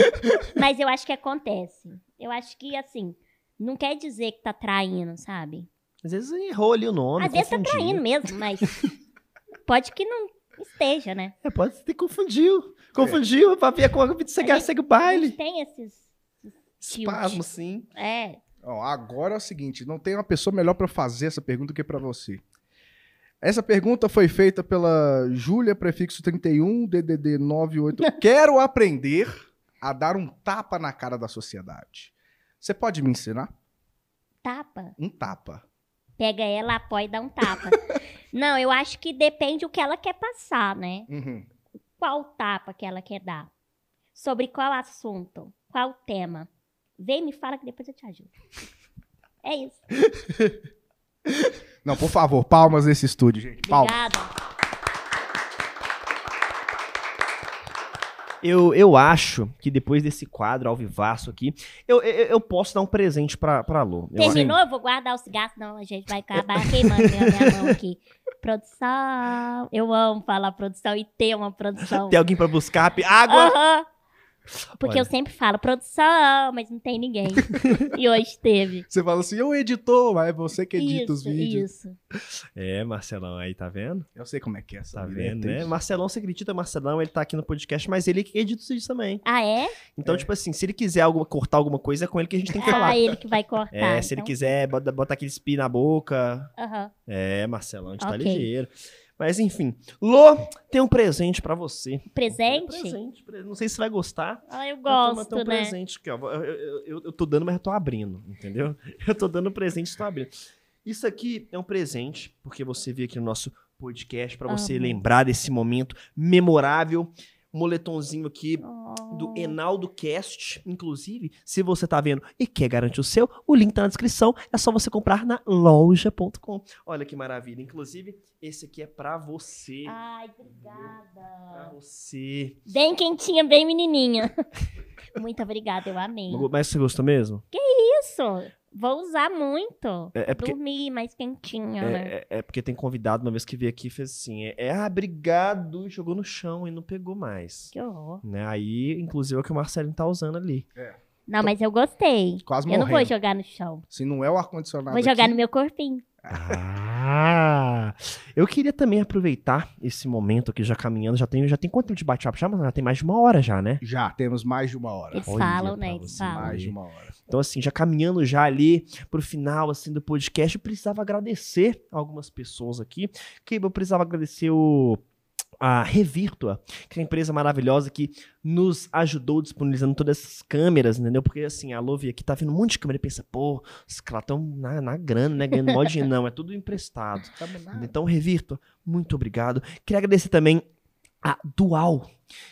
Mas eu acho que acontece. Eu acho que, assim, não quer dizer que tá traindo, sabe? Às vezes errou ali o nome. Às vezes tá traindo mesmo, mas [laughs] pode que não esteja, né? É, pode ter confundiu. Confundiu, pra ver com a vida segue, A gente- segue o A baile. gente tem esses. Espasmo, sim. É. Ó, agora é o seguinte, não tem uma pessoa melhor pra fazer essa pergunta que pra você. Essa pergunta foi feita pela Júlia, prefixo 31, DDD 98. Quero aprender a dar um tapa na cara da sociedade. Você pode me ensinar? Tapa. Um tapa. Pega ela, apoia e dá um tapa. [laughs] não, eu acho que depende o que ela quer passar, né? Uhum. Qual tapa que ela quer dar? Sobre qual assunto? Qual tema? Vem me fala que depois eu te ajudo. [laughs] É isso. Não, por favor, palmas nesse estúdio, gente. Palmas. Obrigada. Eu, eu acho que depois desse quadro ao vivaço aqui, eu, eu, eu posso dar um presente pra, pra Lu. Eu acho- Terminou? Eu vou guardar o cigarro, senão a gente vai acabar queimando minha, minha mão aqui. [laughs] Produção. Eu amo falar produção e ter uma produção. Tem alguém pra buscar água? Aham. Porque Olha. eu sempre falo produção, mas não tem ninguém. [laughs] e hoje teve. Você fala assim, eu editor, mas é você que edita os isso, vídeos. isso. É, Marcelão aí, tá vendo? Eu sei como é que é essa Tá é vendo, né? Marcelão, você acredita, Marcelão, ele tá aqui no podcast, mas ele que edita os vídeos também. Ah, é? Então, É. tipo assim, se ele quiser alguma, cortar alguma coisa, é com ele que a gente tem que falar. Ah, ele que vai cortar. É, se ele então. quiser botar, botar aquele spi na boca. Aham. É, Marcelão, a gente tá Ok. ligeiro. Mas enfim. Lô, tem um presente pra você. Presente? Um presente. pre- Não sei se você vai gostar. Ah, eu gosto, tem um né? presente aqui, ó. Eu, eu- eu- eu tô dando, mas eu tô abrindo, entendeu? [laughs] Eu tô dando presente e tô abrindo. Isso aqui é um presente, porque você veio aqui no nosso podcast pra você lembrar desse momento memorável. Moletomzinho aqui do Oh. Enaldo Cast. Inclusive, se você tá vendo e quer garantir o seu, o link tá na descrição. É só você comprar na loja.com. Olha que maravilha. Inclusive, esse aqui é pra você. Ai, Pra obrigada. você. Bem quentinha, bem menininha. [laughs] Muito obrigada, eu amei. Mas você gostou mesmo? Isso, vou usar muito. É, é porque, Dormir mais quentinha, né? é, é- é porque tem convidado uma vez que veio aqui e fez assim: é, é, ah, obrigado, e jogou no chão e não pegou mais. Que horror. Né? Aí, inclusive, é o que o Marcelinho tá usando ali. Não, mas eu gostei. Quase Eu não vou morrendo. jogar no chão. Se não é o ar-condicionado Vou jogar aqui, no meu corpinho. Ah! Eu queria também aproveitar esse momento aqui, já caminhando. Já tem, já tem quanto tempo de bate-papo? Já, mas já tem mais de uma hora já, né? Já, temos mais de uma hora. Eles Olha falam, né? Eles falam. Mais de uma hora. Então, assim, já caminhando já ali pro final, assim, do podcast, eu precisava agradecer algumas pessoas aqui. Que eu precisava agradecer o a Revirtua, que é uma empresa maravilhosa que nos ajudou disponibilizando todas essas câmeras, entendeu? Porque, assim, a Love aqui tá vendo um monte de câmera e pensa, pô, os caras estão na, na grana, né? Ganhando mod não, é tudo emprestado. Então, Revirtua, muito obrigado. Queria agradecer também a Dual,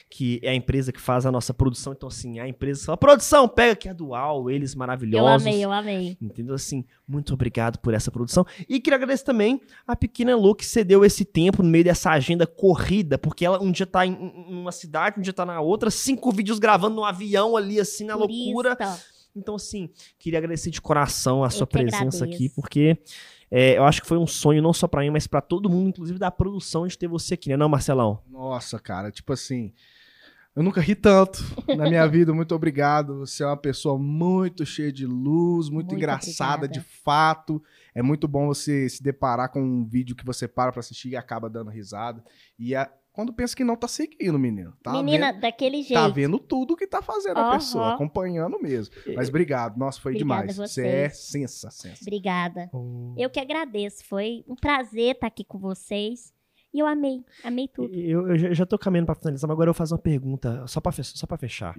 que é a empresa que faz a nossa produção. Então, assim, a empresa fala, produção, pega aqui a Dual, eles Eu maravilhosos. amei, eu amei. Entendeu? Assim, muito obrigado por essa produção. E queria agradecer também a pequena Lu que cedeu esse tempo no meio dessa agenda corrida, porque ela um dia tá em uma cidade, um dia tá na outra, cinco vídeos gravando no avião ali, assim, na loucura. Turista. Então, assim, queria agradecer de coração a sua que presença aqui, agradeço. porque é, eu acho que foi um sonho não só pra mim, mas pra todo mundo, inclusive da produção, de ter você aqui, né, não, Marcelão? Nossa, cara, tipo assim. Eu nunca ri tanto na minha [laughs] vida. Muito obrigado. Você é uma pessoa muito cheia de luz, muito, Muito engraçada obrigada. de fato. É muito bom você se deparar com um vídeo que você para pra assistir e acaba dando risada. E a- quando pensa que não tá seguindo, menino. Tá Menina, vendo, daquele jeito. tá vendo tudo que tá fazendo a Aham. pessoa, acompanhando mesmo. Mas obrigado. Nossa, foi Obrigada demais. a Você é sensa, sensa. Obrigada. Eu que agradeço. Foi um prazer estar aqui com vocês. E eu amei. Amei tudo. Eu, eu já- já tô caminhando pra finalizar, mas agora eu vou fazer uma pergunta, só pra, fe- só pra fechar.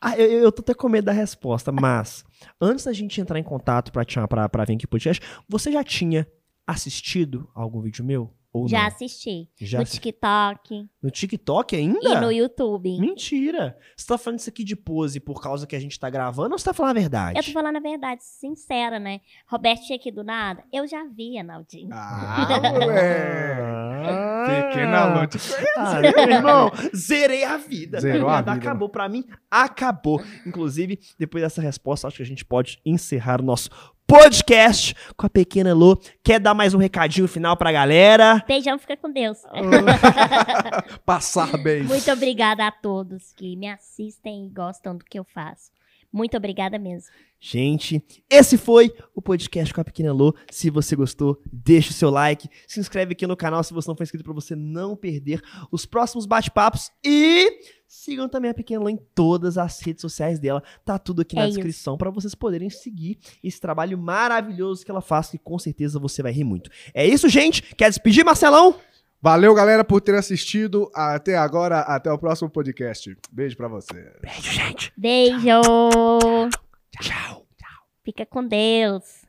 Ah, eu, eu tô até com medo da resposta, mas antes da gente entrar em contato pra, pra, pra vir aqui pro podcast, você já tinha assistido algum vídeo meu? Ou Já não? assisti. Já no assi- TikTok No TikTok ainda? e no YouTube. Mentira. Você tá falando isso aqui de pose por causa que a gente tá gravando ou você tá falando a verdade? Eu tô falando a verdade, sincera, né? Roberto tinha aqui do nada. Eu já vi, Arnaldinho. Ah, [laughs] moleque. Ah. Pequena Lô. Ah, meu irmão, zerei a vida. Zerou a vida, Acabou pra mim, acabou. Inclusive, depois dessa resposta, acho que a gente pode encerrar o nosso podcast com a pequena Lô. Quer dar mais um recadinho final pra galera? Beijão, fica com Deus. [laughs] Passar bem. Muito obrigada a todos que me assistem e gostam do que eu faço. Muito obrigada mesmo. Gente, esse foi o podcast com a Pequena Lô. Se você gostou, deixa o seu like, se inscreve aqui no canal se você não for inscrito para você não perder os próximos bate-papos e sigam também a Pequena Lô em todas as redes sociais dela. Tá tudo aqui na É isso. descrição para vocês poderem seguir esse trabalho maravilhoso que ela faz que com certeza você vai rir muito. É isso, gente. Quer despedir, Marcelão? Valeu, galera, por ter assistido até agora. Até o próximo podcast. Beijo pra você. Beijo, gente. Beijo! Tchau. Fica com Deus.